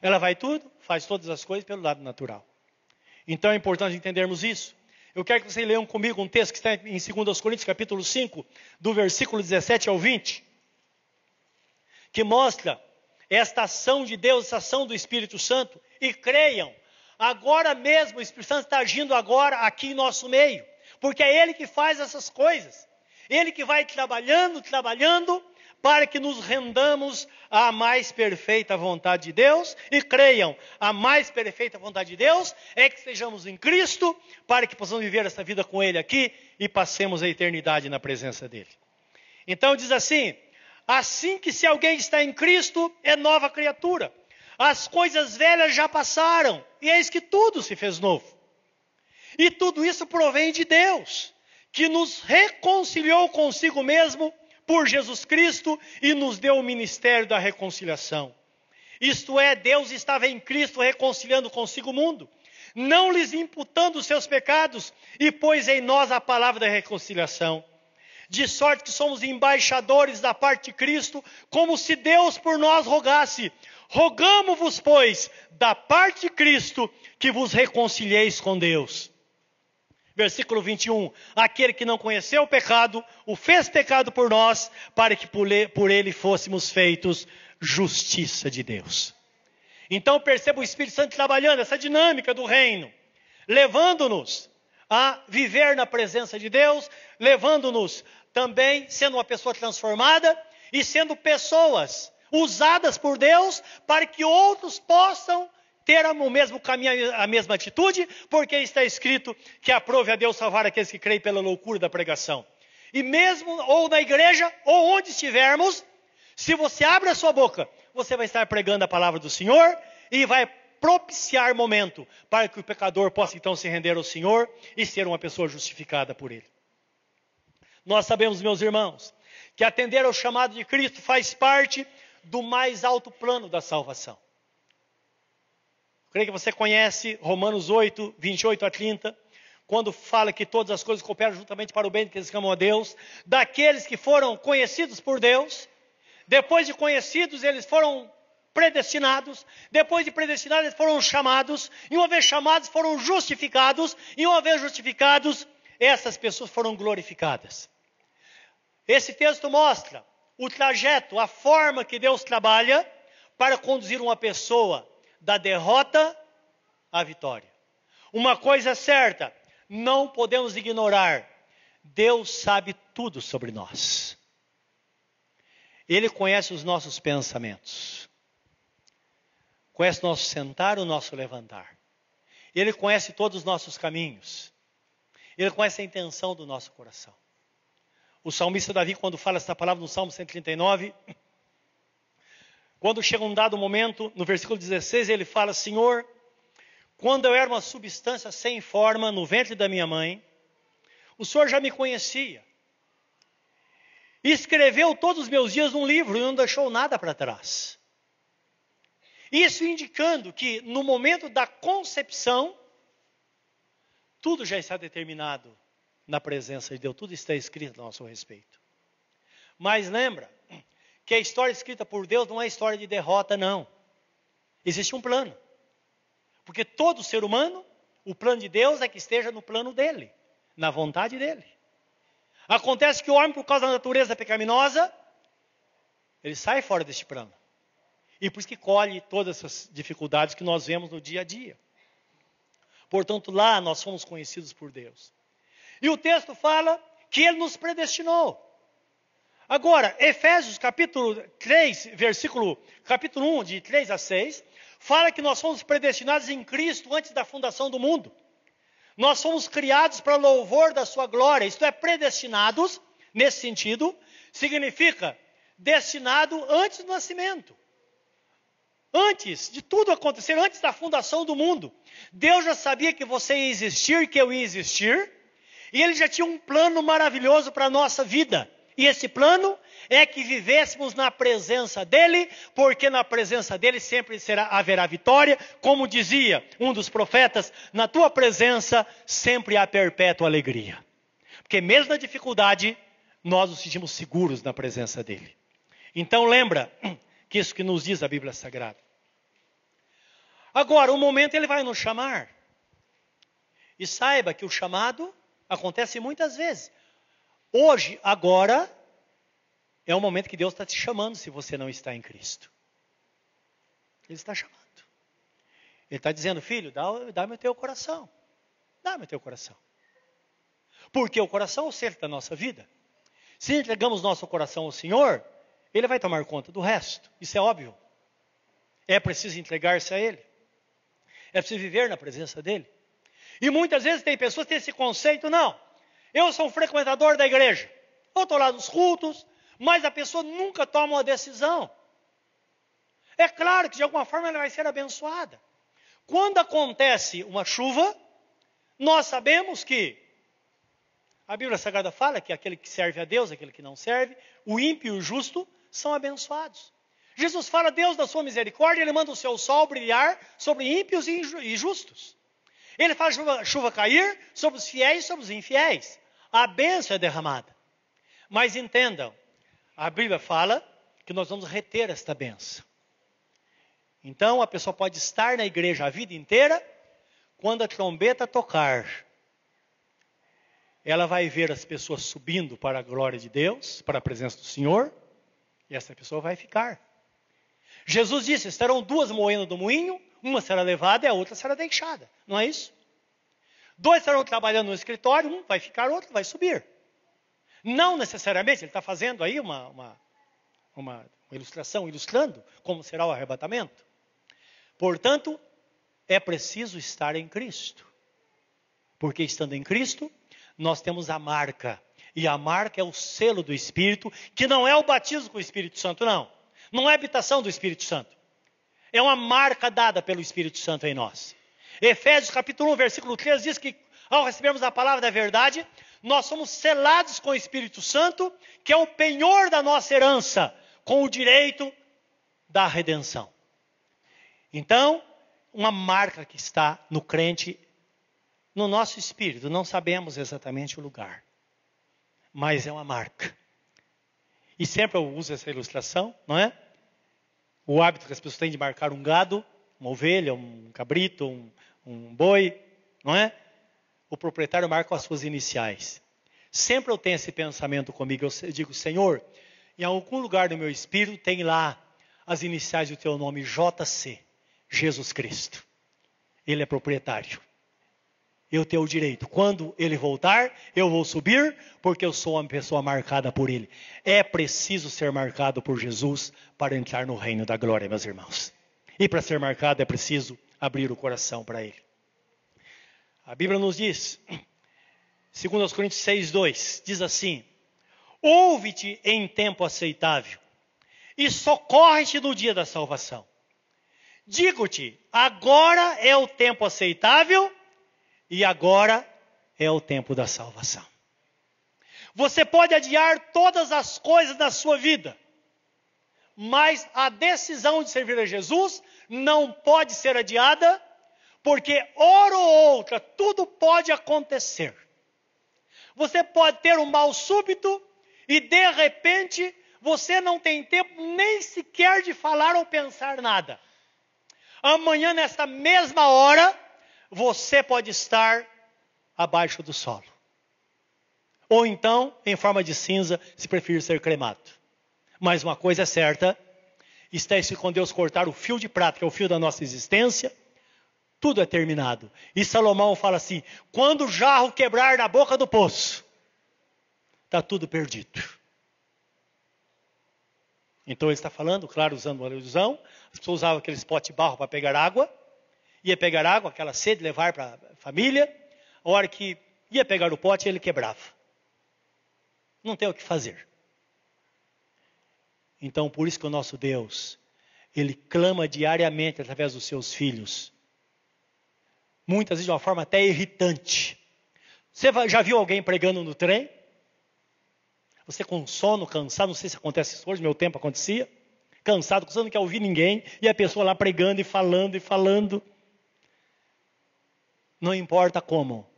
Ela vai tudo, faz todas as coisas pelo lado natural. Então é importante entendermos isso. Eu quero que vocês leiam comigo um texto que está em 2 Coríntios, capítulo 5, do versículo 17 ao 20, que mostra esta ação de Deus, essa ação do Espírito Santo, e creiam, agora mesmo o Espírito Santo está agindo agora aqui em nosso meio, porque é Ele que faz essas coisas, Ele que vai trabalhando, trabalhando, para que nos rendamos à mais perfeita vontade de Deus e creiam, a mais perfeita vontade de Deus é que estejamos em Cristo, para que possamos viver essa vida com Ele aqui e passemos a eternidade na presença dEle. Então diz assim: assim que se alguém está em Cristo, é nova criatura. As coisas velhas já passaram, e eis que tudo se fez novo. E tudo isso provém de Deus, que nos reconciliou consigo mesmo por Jesus Cristo e nos deu o ministério da reconciliação. Isto é, Deus estava em Cristo reconciliando consigo o mundo, não lhes imputando os seus pecados, e pôs em nós a palavra da reconciliação. De sorte que somos embaixadores da parte de Cristo, como se Deus por nós rogasse. Rogamo-vos, pois, da parte de Cristo, que vos reconcilieis com Deus. Versículo 21. Aquele que não conheceu o pecado, o fez pecado por nós, para que por ele fôssemos feitos justiça de Deus. Então perceba o Espírito Santo trabalhando essa dinâmica do reino, levando-nos a viver na presença de Deus, levando-nos também sendo uma pessoa transformada e sendo pessoas usadas por Deus para que outros possam ter o mesmo caminho, a mesma atitude, porque está escrito que aprove a Deus salvar aqueles que creem pela loucura da pregação. E mesmo ou na igreja, ou onde estivermos, se você abre a sua boca, você vai estar pregando a palavra do Senhor e vai propiciar momento para que o pecador possa então se render ao Senhor e ser uma pessoa justificada por Ele. Nós sabemos, meus irmãos, que atender ao chamado de Cristo faz parte do mais alto plano da salvação. Creio que você conhece Romanos 8, 28 a 30, quando fala que todas as coisas cooperam juntamente para o bem que eles amam a Deus, daqueles que foram conhecidos por Deus, depois de conhecidos, eles foram predestinados, depois de predestinados, eles foram chamados, e uma vez chamados, foram justificados, e uma vez justificados, essas pessoas foram glorificadas. Esse texto mostra o trajeto, a forma que Deus trabalha para conduzir uma pessoa da derrota à vitória. Uma coisa é certa, não podemos ignorar: Deus sabe tudo sobre nós. Ele conhece os nossos pensamentos, conhece o nosso sentar, o nosso levantar. Ele conhece todos os nossos caminhos. Ele conhece a intenção do nosso coração. O salmista Davi, quando fala essa palavra no Salmo 139, quando chega um dado momento, no versículo 16, ele fala: Senhor, quando eu era uma substância sem forma no ventre da minha mãe, o Senhor já me conhecia. Escreveu todos os meus dias num livro e não deixou nada para trás. Isso indicando que no momento da concepção, tudo já está determinado na presença de Deus, tudo está escrito a nosso respeito. Mas lembra, que a história escrita por Deus não é história de derrota, não. Existe um plano. Porque todo ser humano, o plano de Deus é que esteja no plano dele, na vontade dele. Acontece que o homem, por causa da natureza pecaminosa, ele sai fora deste plano. E por isso que colhe todas essas dificuldades que nós vemos no dia a dia. Portanto, lá nós somos conhecidos por Deus. E o texto fala que ele nos predestinou. Agora, Efésios capítulo 3, versículo, capítulo 1, de 3 a 6, fala que nós fomos predestinados em Cristo antes da fundação do mundo. Nós fomos criados para louvor da sua glória, isto é, predestinados, nesse sentido, significa destinado antes do nascimento. Antes de tudo acontecer, antes da fundação do mundo, Deus já sabia que você ia existir, que eu ia existir, e Ele já tinha um plano maravilhoso para a nossa vida. E esse plano é que vivêssemos na presença dele, porque na presença dele sempre será, haverá vitória, como dizia um dos profetas, na tua presença sempre há perpétua alegria. Porque mesmo na dificuldade, nós nos sentimos seguros na presença dele. Então lembra [clears throat] que isso que nos diz a Bíblia Sagrada. Agora, um momento ele vai nos chamar. E saiba que o chamado acontece muitas vezes. Hoje, agora, é o momento que Deus está te chamando se você não está em Cristo. Ele está chamando. Ele está dizendo, filho, dá-me dá o teu coração. Dá-me o teu coração. Porque o coração é o centro da nossa vida. Se entregamos nosso coração ao Senhor, Ele vai tomar conta do resto. Isso é óbvio. É preciso entregar-se a Ele. É preciso viver na presença dEle. E muitas vezes tem pessoas que têm esse conceito, não. Eu sou um frequentador da igreja. Eu estou lá nos cultos, mas a pessoa nunca toma uma decisão. É claro que de alguma forma ela vai ser abençoada. Quando acontece uma chuva, nós sabemos que a Bíblia Sagrada fala que aquele que serve a Deus, aquele que não serve, o ímpio e o justo são abençoados. Jesus fala, Deus da sua misericórdia, ele manda o seu sol brilhar sobre ímpios e justos. Ele faz chuva, chuva cair sobre os fiéis e sobre os infiéis. A bênção é derramada. Mas entendam, a Bíblia fala que nós vamos reter esta benção. Então a pessoa pode estar na igreja a vida inteira, quando a trombeta tocar, ela vai ver as pessoas subindo para a glória de Deus, para a presença do Senhor, e essa pessoa vai ficar. Jesus disse: estarão duas moendo do moinho, uma será levada e a outra será deixada. Não é isso? Dois estarão trabalhando no escritório, um vai ficar, outro vai subir. Não necessariamente, ele está fazendo aí uma, uma, uma, uma ilustração, ilustrando como será o arrebatamento. Portanto, é preciso estar em Cristo. Porque estando em Cristo, nós temos a marca. E a marca é o selo do Espírito, que não é o batismo com o Espírito Santo, não. Não é habitação do Espírito Santo. É uma marca dada pelo Espírito Santo em nós. Efésios capítulo 1, versículo 3 diz que ao recebermos a palavra da verdade, nós somos selados com o Espírito Santo, que é o penhor da nossa herança, com o direito da redenção. Então, uma marca que está no crente, no nosso espírito, não sabemos exatamente o lugar, mas é uma marca. E sempre eu uso essa ilustração, não é? O hábito que as pessoas têm de marcar um gado, uma ovelha, um cabrito, um, um boi, não é? O proprietário marca as suas iniciais. Sempre eu tenho esse pensamento comigo, eu digo, Senhor, em algum lugar do meu espírito tem lá as iniciais do teu nome, JC. Jesus Cristo. Ele é proprietário. Eu tenho o direito. Quando ele voltar, eu vou subir, porque eu sou uma pessoa marcada por ele. É preciso ser marcado por Jesus para entrar no reino da glória, meus irmãos. E para ser marcado é preciso abrir o coração para ele. A Bíblia nos diz, [clears throat] segundo Coríntios 6, 2, diz assim: Ouve-te em tempo aceitável, e socorre-te no dia da salvação. Digo-te, agora é o tempo aceitável e agora é o tempo da salvação. Você pode adiar todas as coisas da sua vida, mas a decisão de servir a Jesus não pode ser adiada, porque hora ou outra tudo pode acontecer. Você pode ter um mal súbito e de repente você não tem tempo nem sequer de falar ou pensar nada amanhã, nesta mesma hora, você pode estar abaixo do solo. Ou então, em forma de cinza, se preferir ser cremado. Mas uma coisa é certa: está se com Deus cortar o fio de prata, que é o fio da nossa existência, tudo é terminado. E Salomão fala assim: quando o jarro quebrar na boca do poço, está tudo perdido. Então ele está falando, claro, usando uma ilusão. As pessoas usavam aqueles pote de barro para pegar água. Ia pegar água, aquela sede, levar para a família. A hora que ia pegar o pote, ele quebrava. Não tem o que fazer. Então, por isso que o nosso Deus, ele clama diariamente através dos seus filhos. Muitas vezes de uma forma até irritante. Você já viu alguém pregando no trem? Você com sono, cansado, não sei se acontece isso hoje, meu tempo acontecia. Cansado, você não quer ouvir ninguém, e a pessoa lá pregando e falando e falando. Não importa como,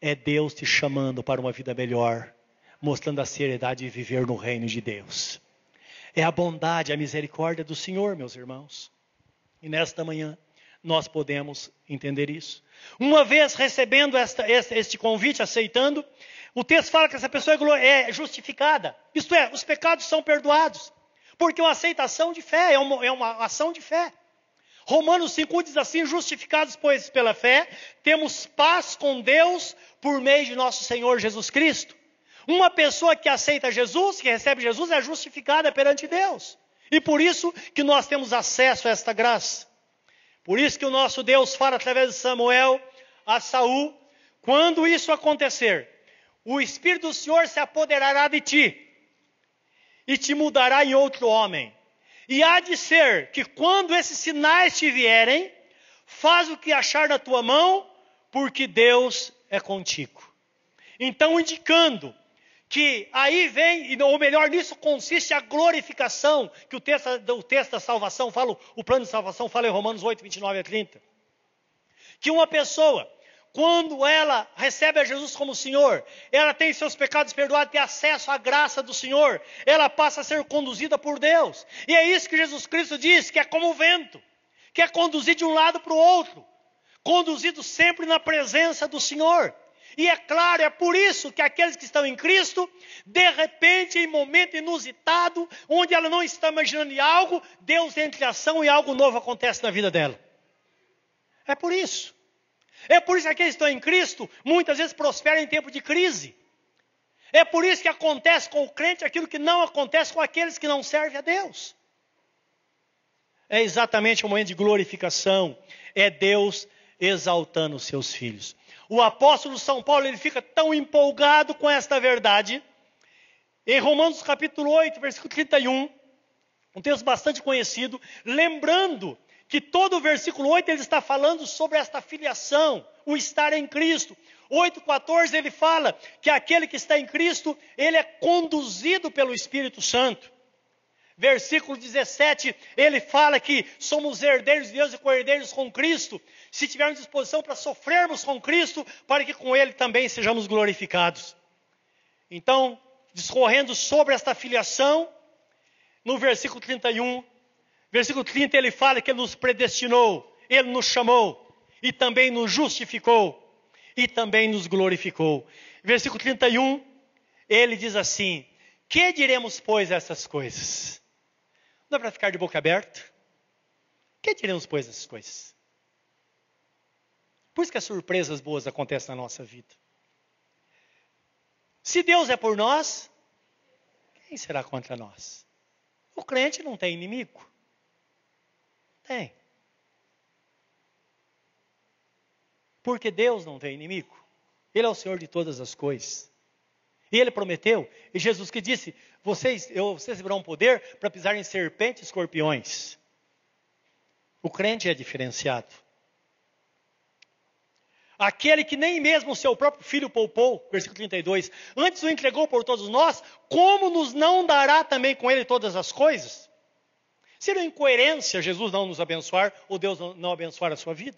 é Deus te chamando para uma vida melhor, mostrando a seriedade de viver no reino de Deus. É a bondade, a misericórdia do Senhor, meus irmãos. E nesta manhã nós podemos entender isso. Uma vez recebendo esta, este, este convite, aceitando, o texto fala que essa pessoa é, é justificada. Isto é, os pecados são perdoados. Porque uma aceitação de fé é uma, é uma ação de fé. Romanos 5 diz assim: justificados, pois, pela fé, temos paz com Deus por meio de nosso Senhor Jesus Cristo. Uma pessoa que aceita Jesus, que recebe Jesus, é justificada perante Deus. E por isso que nós temos acesso a esta graça. Por isso que o nosso Deus fala através de Samuel a Saul: quando isso acontecer, o Espírito do Senhor se apoderará de ti e te mudará em outro homem e há de ser que quando esses sinais te vierem, faz o que achar na tua mão, porque Deus é contigo. Então, indicando que aí vem, ou melhor, nisso consiste a glorificação, que o texto, o texto da salvação fala, o plano de salvação fala em Romanos 8, 29 a 30. Que uma pessoa quando ela recebe a Jesus como Senhor, ela tem seus pecados perdoados, tem acesso à graça do Senhor, ela passa a ser conduzida por Deus. E é isso que Jesus Cristo diz, que é como o vento, que é conduzir de um lado para o outro, conduzido sempre na presença do Senhor. E é claro, é por isso que aqueles que estão em Cristo, de repente, em momento inusitado, onde ela não está imaginando algo, Deus entra em ação e algo novo acontece na vida dela. É por isso. É por isso que aqueles que estão em Cristo muitas vezes prosperam em tempo de crise. É por isso que acontece com o crente aquilo que não acontece com aqueles que não servem a Deus. É exatamente o momento de glorificação. É Deus exaltando os seus filhos. O apóstolo São Paulo ele fica tão empolgado com esta verdade. Em Romanos capítulo 8, versículo 31, um texto bastante conhecido, lembrando que todo o versículo 8 ele está falando sobre esta filiação, o estar em Cristo. 8,14 ele fala que aquele que está em Cristo, ele é conduzido pelo Espírito Santo. Versículo 17, ele fala que somos herdeiros de Deus e co-herdeiros com Cristo, se tivermos disposição para sofrermos com Cristo, para que com Ele também sejamos glorificados. Então, discorrendo sobre esta filiação, no versículo 31, Versículo 30 ele fala que ele nos predestinou, ele nos chamou e também nos justificou e também nos glorificou. Versículo 31, ele diz assim: Que diremos, pois, essas coisas? Não é para ficar de boca aberta? Que diremos, pois, essas coisas? Por isso que as surpresas boas acontecem na nossa vida. Se Deus é por nós, quem será contra nós? O crente não tem inimigo. Tem. Porque Deus não tem inimigo. Ele é o Senhor de todas as coisas. E ele prometeu, e Jesus que disse: vocês, eu, vocês terão poder para pisar em serpentes e escorpiões. O crente é diferenciado. Aquele que nem mesmo o seu próprio filho poupou, versículo 32, antes o entregou por todos nós, como nos não dará também com ele todas as coisas? Seria incoerência Jesus não nos abençoar ou Deus não abençoar a sua vida?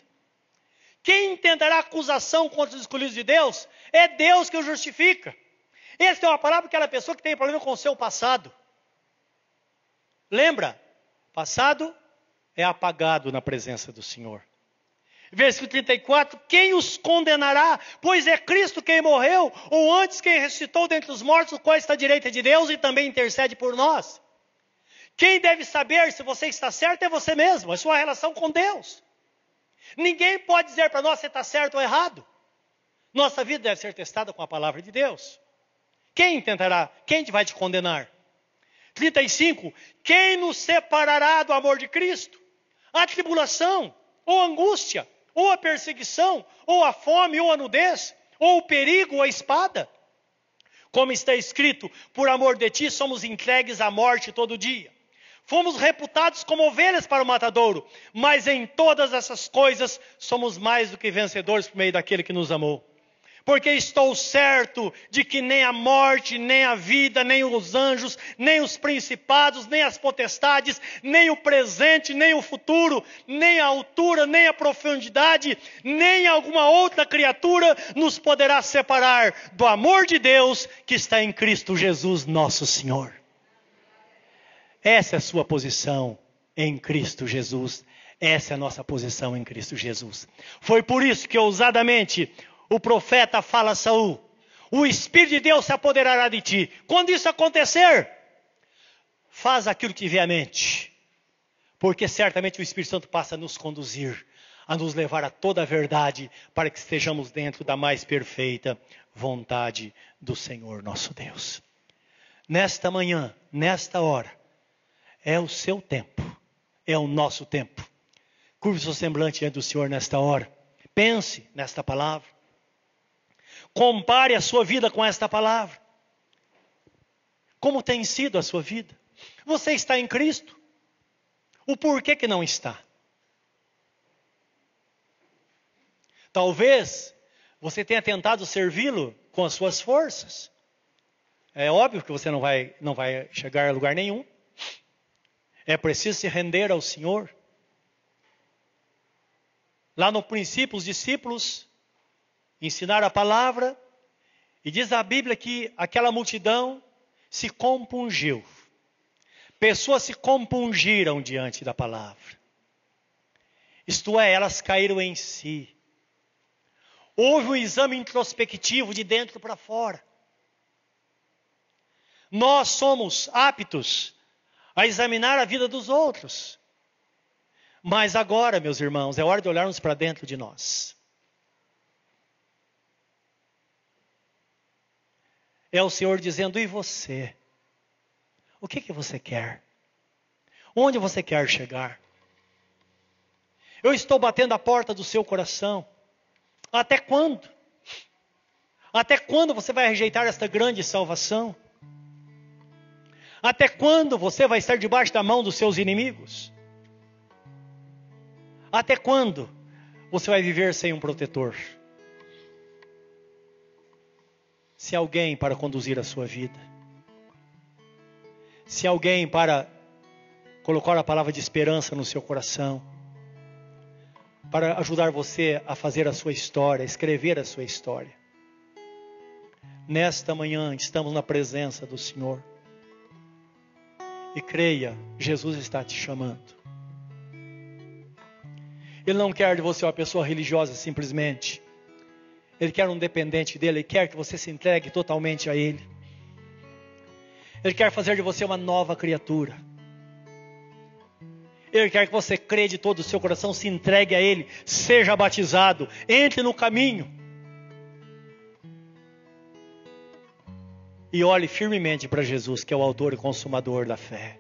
Quem intentará acusação contra os escolhidos de Deus é Deus que o justifica. Essa é uma palavra que aquela pessoa que tem problema com o seu passado. Lembra? Passado é apagado na presença do Senhor. Versículo 34: Quem os condenará? Pois é Cristo quem morreu, ou antes quem ressuscitou dentre os mortos, o qual está à direita de Deus e também intercede por nós. Quem deve saber se você está certo é você mesmo, é sua relação com Deus. Ninguém pode dizer para nós se está certo ou errado. Nossa vida deve ser testada com a palavra de Deus. Quem tentará? Quem vai te condenar? 35. Quem nos separará do amor de Cristo? A tribulação, ou a angústia, ou a perseguição, ou a fome, ou a nudez, ou o perigo, ou a espada. Como está escrito, por amor de ti somos entregues à morte todo dia. Fomos reputados como ovelhas para o matadouro, mas em todas essas coisas somos mais do que vencedores por meio daquele que nos amou. porque estou certo de que nem a morte, nem a vida, nem os anjos, nem os principados, nem as potestades, nem o presente, nem o futuro, nem a altura, nem a profundidade, nem alguma outra criatura nos poderá separar do amor de Deus que está em Cristo Jesus, nosso Senhor. Essa é a sua posição em Cristo Jesus. Essa é a nossa posição em Cristo Jesus. Foi por isso que ousadamente o profeta fala a Saul: O Espírito de Deus se apoderará de ti. Quando isso acontecer, faz aquilo que tiver à mente, porque certamente o Espírito Santo passa a nos conduzir, a nos levar a toda a verdade, para que estejamos dentro da mais perfeita vontade do Senhor nosso Deus. Nesta manhã, nesta hora, é o seu tempo, é o nosso tempo. Curve seu semblante diante do Senhor nesta hora. Pense nesta palavra. Compare a sua vida com esta palavra. Como tem sido a sua vida? Você está em Cristo? O porquê que não está? Talvez você tenha tentado servi-lo com as suas forças. É óbvio que você não vai, não vai chegar a lugar nenhum. É preciso se render ao Senhor. Lá no princípio, os discípulos ensinaram a palavra, e diz a Bíblia que aquela multidão se compungiu. Pessoas se compungiram diante da palavra. Isto é, elas caíram em si. Houve um exame introspectivo de dentro para fora. Nós somos aptos a examinar a vida dos outros. Mas agora, meus irmãos, é hora de olharmos para dentro de nós. É o Senhor dizendo: e você? O que, que você quer? Onde você quer chegar? Eu estou batendo a porta do seu coração. Até quando? Até quando você vai rejeitar esta grande salvação? Até quando você vai estar debaixo da mão dos seus inimigos? Até quando você vai viver sem um protetor? se alguém para conduzir a sua vida, se alguém para colocar a palavra de esperança no seu coração, para ajudar você a fazer a sua história, a escrever a sua história. Nesta manhã estamos na presença do Senhor. E creia, Jesus está te chamando. Ele não quer de você uma pessoa religiosa simplesmente. Ele quer um dependente dele, ele quer que você se entregue totalmente a Ele. Ele quer fazer de você uma nova criatura. Ele quer que você crê de todo o seu coração, se entregue a Ele, seja batizado, entre no caminho. E olhe firmemente para Jesus, que é o autor e consumador da fé.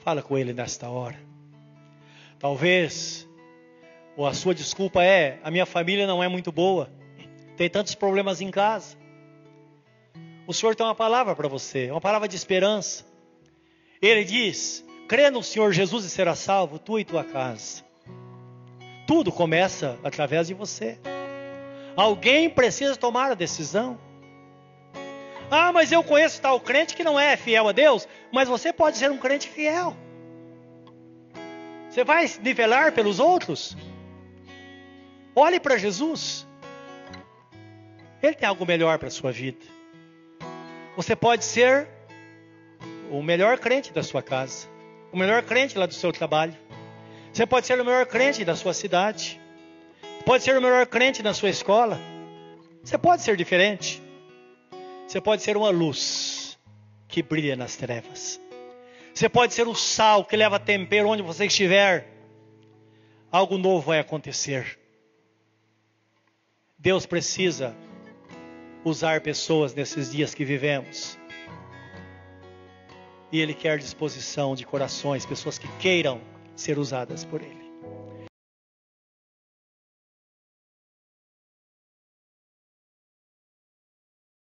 Fala com Ele nesta hora. Talvez ou a sua desculpa é: a minha família não é muito boa, tem tantos problemas em casa. O Senhor tem uma palavra para você, uma palavra de esperança. Ele diz: crê no Senhor Jesus e será salvo, tu e tua casa. Tudo começa através de você. Alguém precisa tomar a decisão. Ah, mas eu conheço tal crente que não é fiel a Deus, mas você pode ser um crente fiel. Você vai nivelar pelos outros? Olhe para Jesus. Ele tem algo melhor para a sua vida. Você pode ser o melhor crente da sua casa, o melhor crente lá do seu trabalho. Você pode ser o melhor crente da sua cidade. Pode ser o melhor crente na sua escola. Você pode ser diferente. Você pode ser uma luz que brilha nas trevas. Você pode ser o sal que leva tempero onde você estiver. Algo novo vai acontecer. Deus precisa usar pessoas nesses dias que vivemos. E Ele quer disposição de corações, pessoas que queiram ser usadas por Ele.